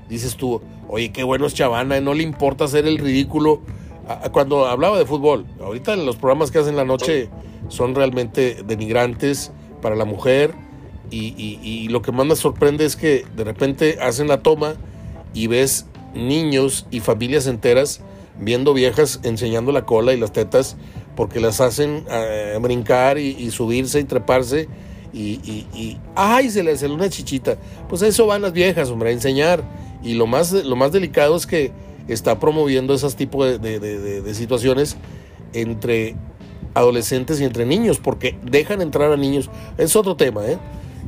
dices tú, oye, qué bueno es Chavana, no le importa hacer el ridículo cuando hablaba de fútbol, ahorita los programas que hacen la noche son realmente denigrantes para la mujer y, lo que más me sorprende es que de repente hacen la toma y ves niños y familias enteras viendo viejas enseñando la cola y las tetas porque las hacen eh, brincar y, subirse y treparse y, y, ¡ay! se le hace una chichita. Pues eso van las viejas, hombre, a enseñar. Y lo más, lo más delicado es que está promoviendo esos tipos de, situaciones entre adolescentes y entre niños, porque dejan entrar a niños. Es otro tema, ¿eh?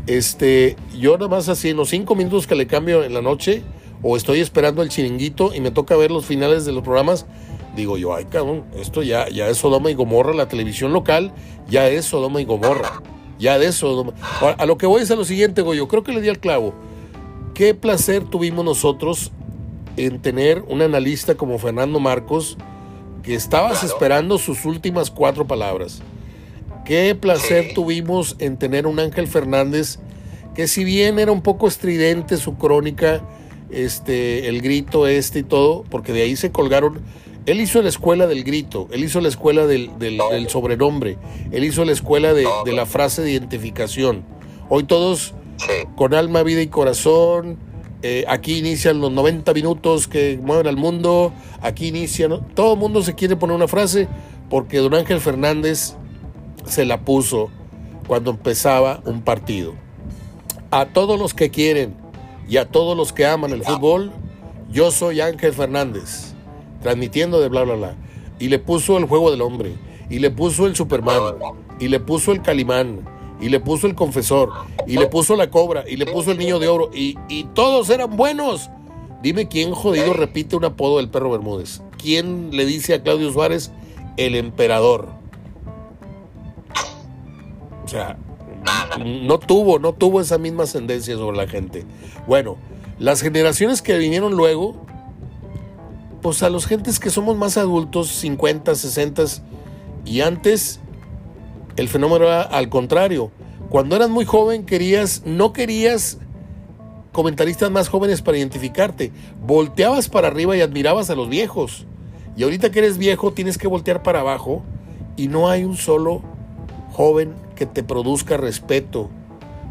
Este, yo nada más así en los cinco minutos que le cambio en la noche, o estoy esperando el chiringuito y me toca ver los finales de los programas, digo yo, ay cabrón, esto ya, ya es Sodoma y Gomorra, la televisión local ya es Sodoma y Gomorra, ya de Sodoma. a lo que voy es a lo siguiente, yo creo que le di al clavo. Qué placer tuvimos nosotros en tener un analista como Fernando Marcos, que estabas esperando sus últimas cuatro palabras. Qué placer tuvimos en tener un Ángel Fernández, que si bien era un poco estridente su crónica, este, el grito este y todo, porque de ahí se colgaron. Él hizo la escuela del grito, él hizo la escuela del, sobrenombre, él hizo la escuela de, de, la frase de identificación. Hoy todos con alma, vida y corazón, eh, aquí inician los 90 minutos que mueven al mundo, aquí inician, todo el mundo se quiere poner una frase porque don Ángel Fernández se la puso cuando empezaba un partido. A todos los que quieren y a todos los que aman el fútbol, yo soy Ángel Fernández, transmitiendo de bla bla bla. Y le puso el juego del hombre, y le puso el Superman, y le puso el Calimán, y le puso el confesor, y le puso la cobra, y le puso el niño de oro, y, todos eran buenos. Dime quién jodido repite un apodo del perro Bermúdez. ¿Quién le dice a Claudio Suárez el emperador? O sea, no tuvo, no tuvo esa misma ascendencia sobre la gente. Bueno, las generaciones que vinieron luego, pues a los gentes que somos más adultos, 50, 60 y antes, el fenómeno era al contrario. Cuando eras muy joven querías, no querías comentaristas más jóvenes para identificarte. Volteabas para arriba y admirabas a los viejos. Y ahorita que eres viejo tienes que voltear para abajo y no hay un solo joven que te produzca respeto.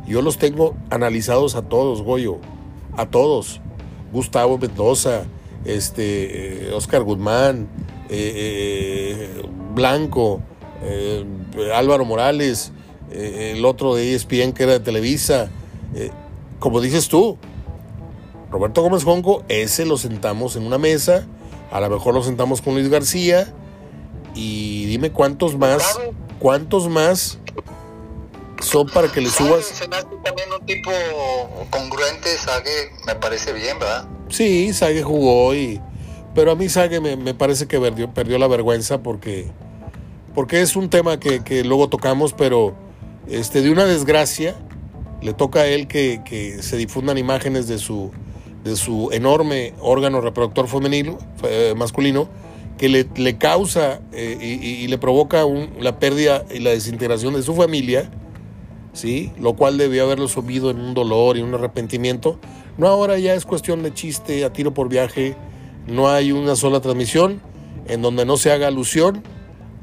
Yo los tengo analizados a todos, Goyo, a todos. Gustavo Mendoza, este, Oscar Guzmán, eh, eh, Blanco, eh, Álvaro Morales, eh, el otro de ESPN que era de Televisa. Eh, como dices tú, Roberto Gómez Jonco, ese lo sentamos en una mesa, a lo mejor lo sentamos con Luis García, y dime cuántos más, cuántos más son para que le subas. Se me hace también un tipo congruente, Sague, me parece bien, ¿verdad? Sí, Sague jugó y... Pero a mí Sague me, me parece que perdió, perdió la vergüenza porque porque es un tema que, luego tocamos, pero este, de una desgracia le toca a él que, se difundan imágenes de su, de su enorme órgano reproductor femenino, eh, masculino, que le, le causa eh, y, le provoca la pérdida y la desintegración de su familia, ¿sí? lo cual debió haberlo sumido en un dolor y un arrepentimiento. No ahora ya es cuestión de chiste a tiro por viaje, no hay una sola transmisión en donde no se haga alusión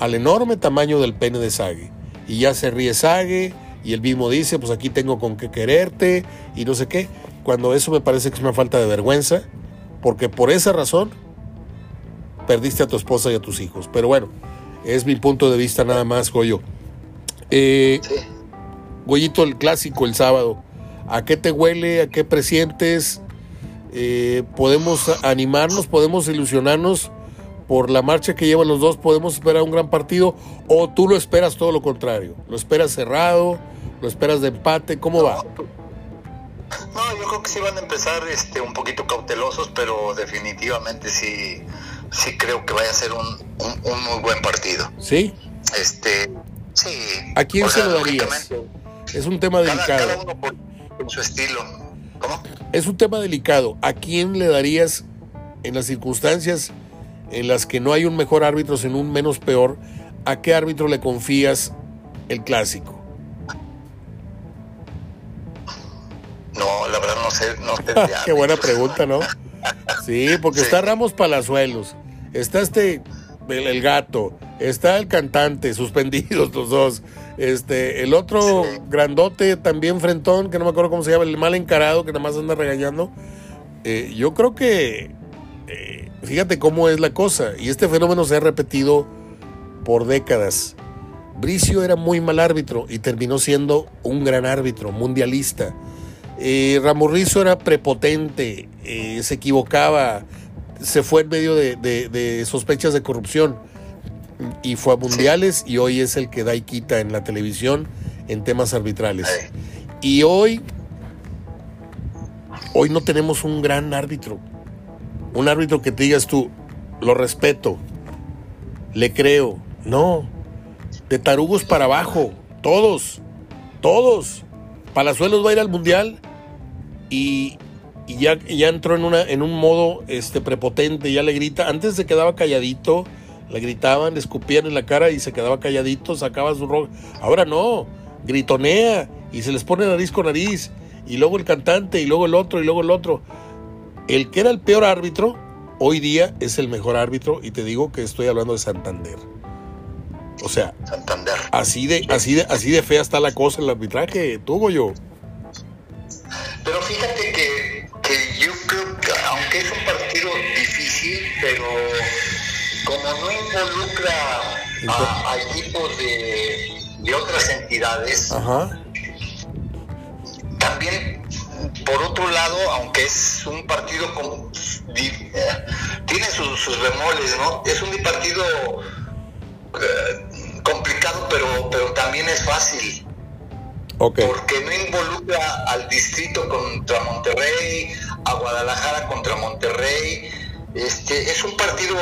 al enorme tamaño del pene de Sage. Y ya se ríe Sage y el mismo dice, pues aquí tengo con qué quererte y no sé qué. Cuando eso me parece que es una falta de vergüenza, porque por esa razón perdiste a tu esposa y a tus hijos. Pero bueno, es mi punto de vista nada más, Goyo. Eh. Goyito, el clásico el sábado. ¿A qué te huele? ¿A qué presientes? Eh, ¿Podemos animarnos? ¿Podemos ilusionarnos por la marcha que llevan los dos? ¿Podemos esperar un gran partido? ¿O tú lo esperas todo lo contrario? ¿Lo esperas cerrado? ¿Lo esperas de empate? ¿Cómo no, va? No, yo creo que sí van a empezar este, un poquito cautelosos, pero definitivamente sí, sí creo que vaya a ser un, un, un muy buen partido. ¿Sí? Este, sí. ¿A quién se sea, lo darías? Es un tema cada, delicado. Cada uno por, por, su estilo. ¿Cómo? Es un tema delicado. ¿A quién le darías en las circunstancias en las que no hay un mejor árbitro, sino un menos peor? ¿A qué árbitro le confías el clásico? No, la verdad no sé. No sé (laughs) qué buena pregunta, ¿no? Sí, porque sí. está Ramos Palazuelos, está este el, el, gato, está el cantante, suspendidos los dos. Este, el otro sí. grandote, también frentón, que no me acuerdo cómo se llama, el mal encarado, que nada más anda regañando. Eh, yo creo que, eh, fíjate cómo es la cosa, y este fenómeno se ha repetido por décadas. Bricio era muy mal árbitro y terminó siendo un gran árbitro, mundialista. Eh, Ramorrizo era prepotente, eh, se equivocaba, se fue en medio de, de, de, sospechas de corrupción y fue a mundiales y hoy es el que da y quita en la televisión en temas arbitrales. Y hoy, hoy no tenemos un gran árbitro, un árbitro que te digas tú, lo respeto, le creo, no, de tarugos para abajo, todos, todos. Palazuelos va a ir al mundial y, y ya, ya, entró en, una, en un modo este, prepotente, ya le grita, antes se quedaba calladito, le gritaban, le escupían en la cara y se quedaba calladito, sacaba su rojo. Ahora no, gritonea y se les pone nariz con nariz, y luego el cantante, y luego el otro, y luego el otro. El que era el peor árbitro, hoy día es el mejor árbitro, y te digo que estoy hablando de Santander. O sea, Santander. Así de, así de, así de fea está la cosa el arbitraje, tuvo yo. Pero fíjate que, que, yo creo que aunque es un partido difícil, pero como no involucra a, a equipos de, de, otras entidades, Ajá. Por otro lado, aunque es un partido con, tiene sus, sus bemoles, ¿no? Es un partido eh, complicado, pero, pero también es fácil. Okay. Porque no involucra al distrito contra Monterrey, a Guadalajara contra Monterrey. Este es un partido,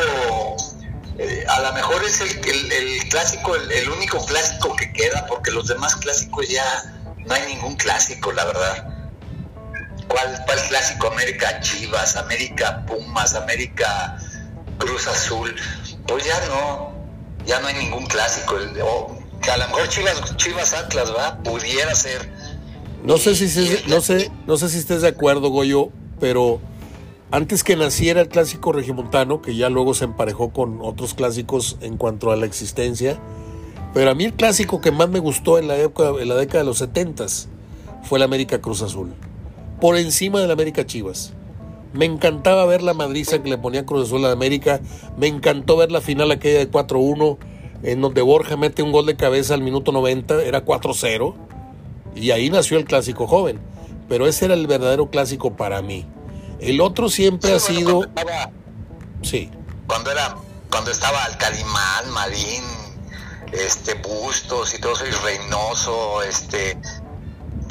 eh, a lo mejor es el, el, el clásico, el, el, único clásico que queda, porque los demás clásicos ya no hay ningún clásico, la verdad. ¿Cuál, cuál clásico? América Chivas, América Pumas, América Cruz Azul. Pues ya no, ya no hay ningún clásico. O, que a lo mejor Chivas, Chivas Atlas, ¿va? Pudiera ser. No sé si se, no sé, no sé si estés de acuerdo, Goyo, pero antes que naciera el clásico regimontano, que ya luego se emparejó con otros clásicos en cuanto a la existencia, pero a mí el clásico que más me gustó en la, época, en la década de los 70 fue el América Cruz Azul, por encima del América Chivas. Me encantaba ver la madriza que le ponía Cruz Azul a América, me encantó ver la final aquella de 4-1 en donde Borja mete un gol de cabeza al minuto 90, era 4-0, y ahí nació el clásico joven. Pero ese era el verdadero clásico para mí. El otro siempre sí, ha bueno, sido. Cuando estaba, sí. Cuando era, cuando estaba Alcalimán, Marín, este Bustos y todo eso, y Reynoso, este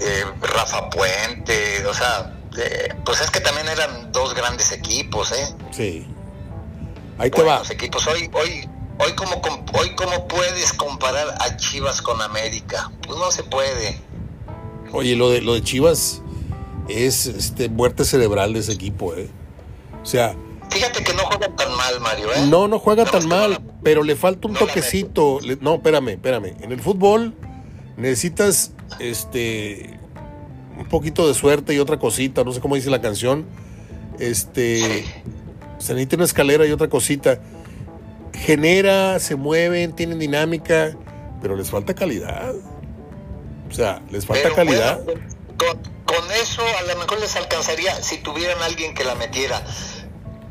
eh, Rafa Puente, o sea, eh, pues es que también eran dos grandes equipos, ¿eh? Sí. Ahí te va. Los equipos hoy, hoy Hoy cómo, hoy cómo puedes comparar a Chivas con América? Pues no se puede. Oye, lo de, lo de Chivas es este, muerte cerebral de ese equipo. ¿eh? O sea... Fíjate que no juega tan mal, Mario. ¿eh? No, no juega tan mal, pero le falta un toquecito. no, espérame, espérame. En el fútbol necesitas este un poquito de suerte y otra cosita, no sé cómo dice la canción. Este se necesita una escalera y otra cosita. Genera, se mueven, tienen dinámica, pero les falta calidad. O sea, les falta calidad. con, eso a lo mejor les alcanzaría si tuvieran alguien que la metiera.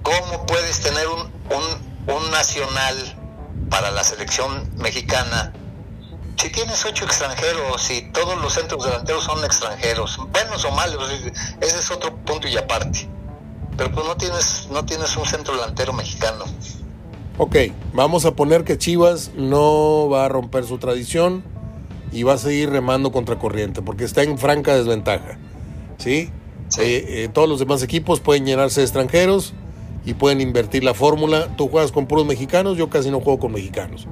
¿Cómo puedes tener un, un, un nacional para la selección mexicana si tienes ocho extranjeros y todos los centros delanteros son extranjeros, buenos o malos, ese es otro punto y aparte. Pero pues no tienes, no tienes un centro delantero mexicano. Ok, vamos a poner que Chivas no va a romper su tradición y va a seguir remando contra corriente, porque está en franca desventaja. ¿Sí? Eh, eh, todos los demás equipos pueden llenarse de extranjeros y pueden invertir la fórmula. Tú juegas con puros mexicanos, yo casi no juego con mexicanos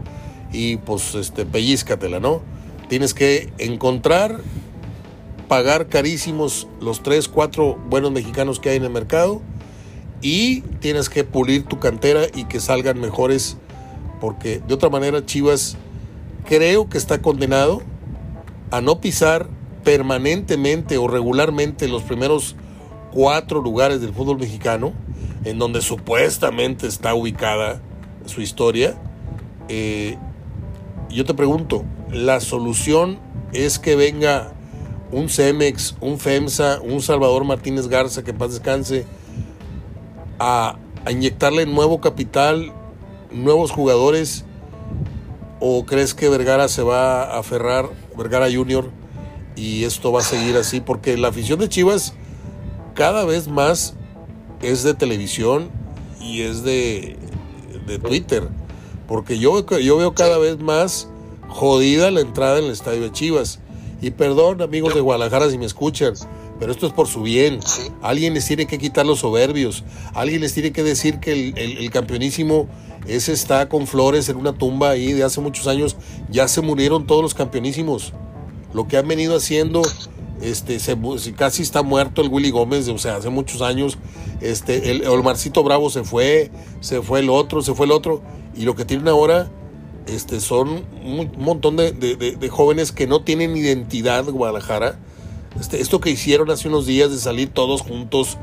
y pues este, pellízcatela, ¿no? Tienes que encontrar, pagar carísimos los 3, 4 buenos mexicanos que hay en el mercado y tienes que pulir tu cantera y que salgan mejores porque de otra manera Chivas creo que está condenado a no pisar permanentemente o regularmente los primeros cuatro lugares del fútbol mexicano, en donde supuestamente está ubicada su historia, eh, yo te pregunto, ¿la solución es que venga un Cemex, un FEMSA, un Salvador Martínez Garza, que paz descanse, a, inyectarle nuevo capital, nuevos jugadores? ¿O crees que Vergara se va a aferrar, Vergara Junior, y esto va a seguir así? Porque la afición de Chivas cada vez más es de televisión y es de Twitter. Porque yo, yo veo cada vez más jodida la entrada en el estadio de Chivas. Y perdón, amigos de Guadalajara, si me escuchan, pero esto es por su bien. Alguien les tiene que quitar los soberbios. Alguien les tiene que decir que el, campeonísimo ese está con flores en una tumba ahí de hace muchos años. Ya se murieron todos los campeonísimos. Lo que han venido haciendo, este, se, casi está muerto el Willy Gómez, o sea, hace muchos años. Este, el, el Marcito Bravo se fue, se fue el otro, se fue el otro. Y lo que tienen ahora este, son un montón de, jóvenes que no tienen identidad Guadalajara. Este, esto que hicieron hace unos días de salir todos juntos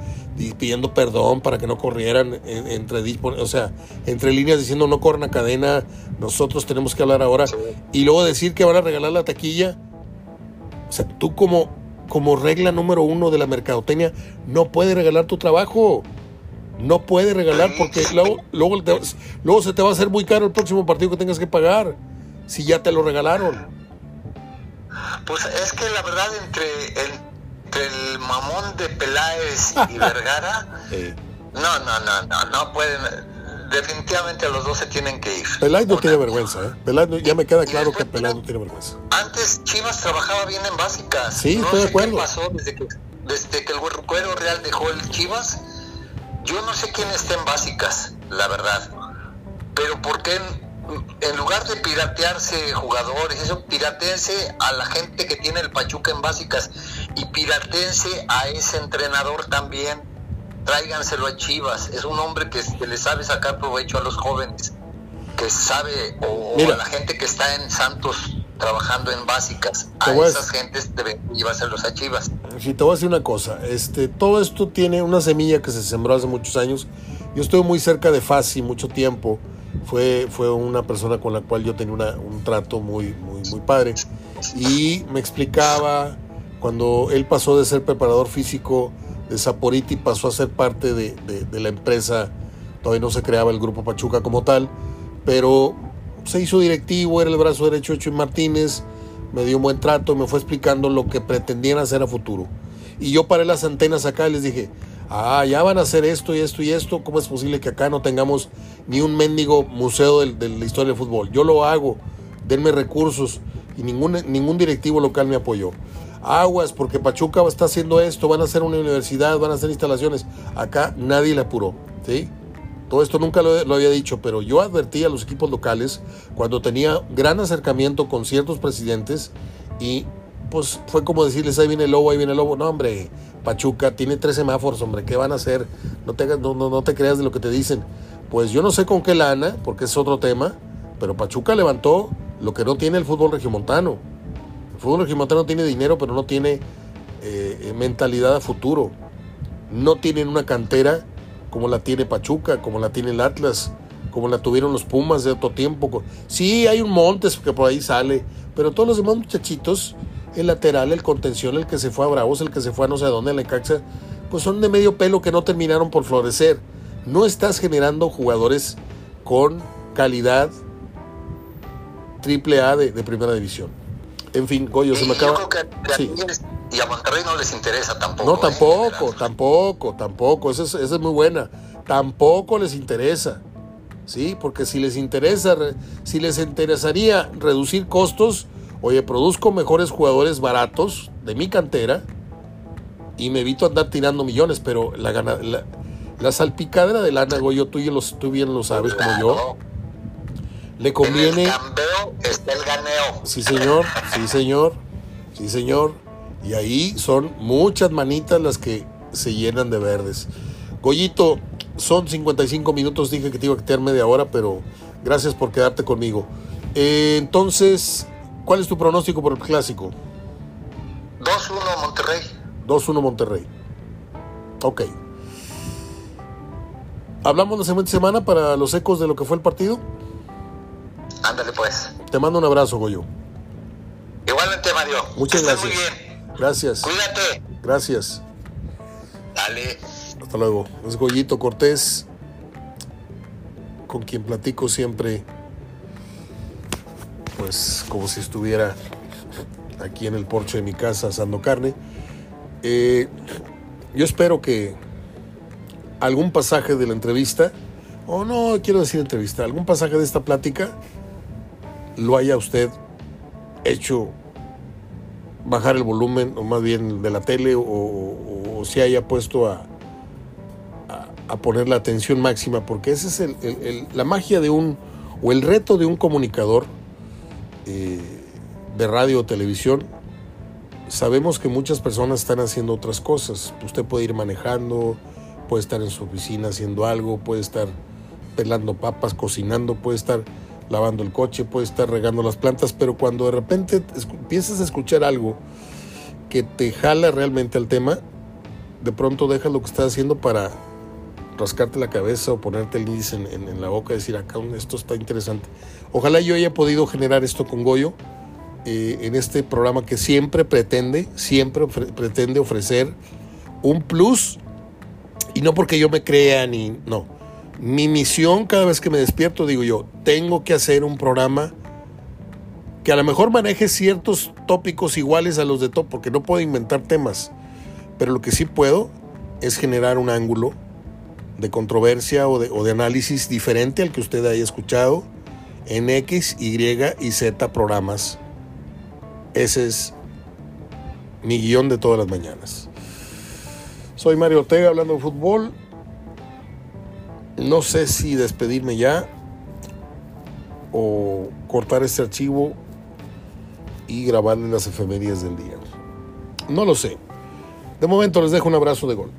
pidiendo perdón para que no corrieran entre, o sea, entre líneas diciendo no corran a cadena, nosotros tenemos que hablar ahora. Y luego decir que van a regalar la taquilla. O sea, tú como, como regla número uno de la mercadotecnia no puedes regalar tu trabajo. No puede regalar porque luego, luego, luego se te va a hacer muy caro el próximo partido que tengas que pagar si ya te lo regalaron. Pues es que la verdad entre el, mamón de Peláez y Vergara, (laughs) no, no, no, no, no pueden. Definitivamente los dos se tienen que ir. Peláez no tiene vergüenza, ¿eh? ya me queda claro que Peláez no tiene vergüenza. Antes Chivas trabajaba bien en básicas. Sí, estoy de acuerdo. Qué pasó desde que, desde que el Cuero Real dejó el Chivas yo no sé quién está en básicas, la verdad. Pero ¿por qué en, lugar de piratearse jugadores, eso piratense a la gente que tiene el Pachuca en básicas y piratense a ese entrenador también? Tráiganselo a Chivas. Es un hombre que, le sabe sacar provecho a los jóvenes, que sabe, o, a la gente que está en Santos trabajando en básicas. A esas gentes deben llevárselos a Chivas. Sí, te voy a decir una cosa. Este, todo esto tiene una semilla que se sembró hace muchos años. Yo estoy muy cerca de Fasi mucho tiempo. Fue, fue una persona con la cual yo tenía un trato muy, muy, muy padre. Y me explicaba cuando él pasó de ser preparador físico de Saporiti, pasó a ser parte de, de la empresa. Todavía no se creaba el grupo Pachuca como tal, pero se hizo directivo, era el brazo derecho de Chuy Martínez, me dio un buen trato, me fue explicando lo que pretendían hacer a futuro. Y yo paré las antenas acá y les dije, ah, ya van a hacer esto y esto y esto, ¿cómo es posible que acá no tengamos ni un mendigo museo de, la historia del fútbol? Yo lo hago, denme recursos y ningún, ningún directivo local me apoyó. Aguas, porque Pachuca está haciendo esto, van a hacer una universidad, van a hacer instalaciones. Acá nadie le apuró, ¿sí? Todo esto nunca lo, había dicho, pero yo advertí a los equipos locales cuando tenía gran acercamiento con ciertos presidentes y pues fue como decirles, ahí viene el lobo, ahí viene el lobo. No, hombre, Pachuca tiene tres semáforos, hombre, ¿qué van a hacer? No te, creas de lo que te dicen. Pues yo no sé con qué lana, porque es otro tema, pero Pachuca levantó lo que no tiene el fútbol regiomontano. El fútbol regiomontano tiene dinero, pero no tiene eh, mentalidad a futuro. No tienen una cantera como la tiene Pachuca, como la tiene el Atlas, como la tuvieron los Pumas de otro tiempo. Sí, hay un Montes que por ahí sale, pero todos los demás muchachitos, el lateral, el contención, el que se fue a Bravos, el que se fue a no sé dónde, la Caxa, pues son de medio pelo que no terminaron por florecer. No estás generando jugadores con calidad triple A de, primera división. En fin, Goyo, se me acaba. Y a Monterrey no les interesa tampoco. No, ¿eh? tampoco, tampoco, tampoco. Esa es, esa es muy buena. Tampoco les interesa. ¿sí? Porque si les interesa, si les interesaría reducir costos, oye, produzco mejores jugadores baratos de mi cantera y me evito andar tirando millones, pero la, la, la salpicadera de lana, Goyo, tú, los, tú bien lo sabes como yo. Le conviene. En el está el ganeo. Sí, señor, sí, señor, sí, señor. Y ahí son muchas manitas las que se llenan de verdes. Goyito, son 55 minutos, dije que te iba a quedar media hora, pero gracias por quedarte conmigo. Eh, entonces, ¿cuál es tu pronóstico por el clásico? 2-1 Monterrey. 2-1 Monterrey. Ok. ¿Hablamos la siguiente semana para los ecos de lo que fue el partido? Ándale pues. Te mando un abrazo, Goyo. Igualmente, Mario. Muchas gracias. Muy bien. Gracias. Cuídate. Gracias. Dale. Hasta luego. Es Goyito Cortés, con quien platico siempre, pues como si estuviera aquí en el porche de mi casa asando carne. Eh, yo espero que algún pasaje de la entrevista, o no quiero decir entrevista, algún pasaje de esta plática lo haya usted hecho bajar el volumen, o más bien de la tele, o, o se haya puesto a, a poner la atención máxima, porque esa es el, la magia de un, o el reto de un comunicador eh, de radio o televisión. Sabemos que muchas personas están haciendo otras cosas. Usted puede ir manejando, puede estar en su oficina haciendo algo, puede estar pelando papas, cocinando, puede estar lavando el coche, puede estar regando las plantas, pero cuando de repente empiezas a escuchar algo que te jala realmente al tema, de pronto dejas lo que estás haciendo para rascarte la cabeza o ponerte el índice en, la boca y decir, acá esto está interesante. Ojalá yo haya podido generar esto con Goyo eh, en este programa que siempre pretende, siempre pretende ofrecer un plus y no porque yo me crea ni, no. Mi misión cada vez que me despierto, digo yo, tengo que hacer un programa que a lo mejor maneje ciertos tópicos iguales a los de top, porque no puedo inventar temas, pero lo que sí puedo es generar un ángulo de controversia o de, análisis diferente al que usted haya escuchado en X, Y y Z programas. Ese es mi guion de todas las mañanas. Soy Mario Ortega hablando de fútbol. No sé si despedirme ya o cortar este archivo y grabarle las efemérides del día. No lo sé. De momento les dejo un abrazo de gol.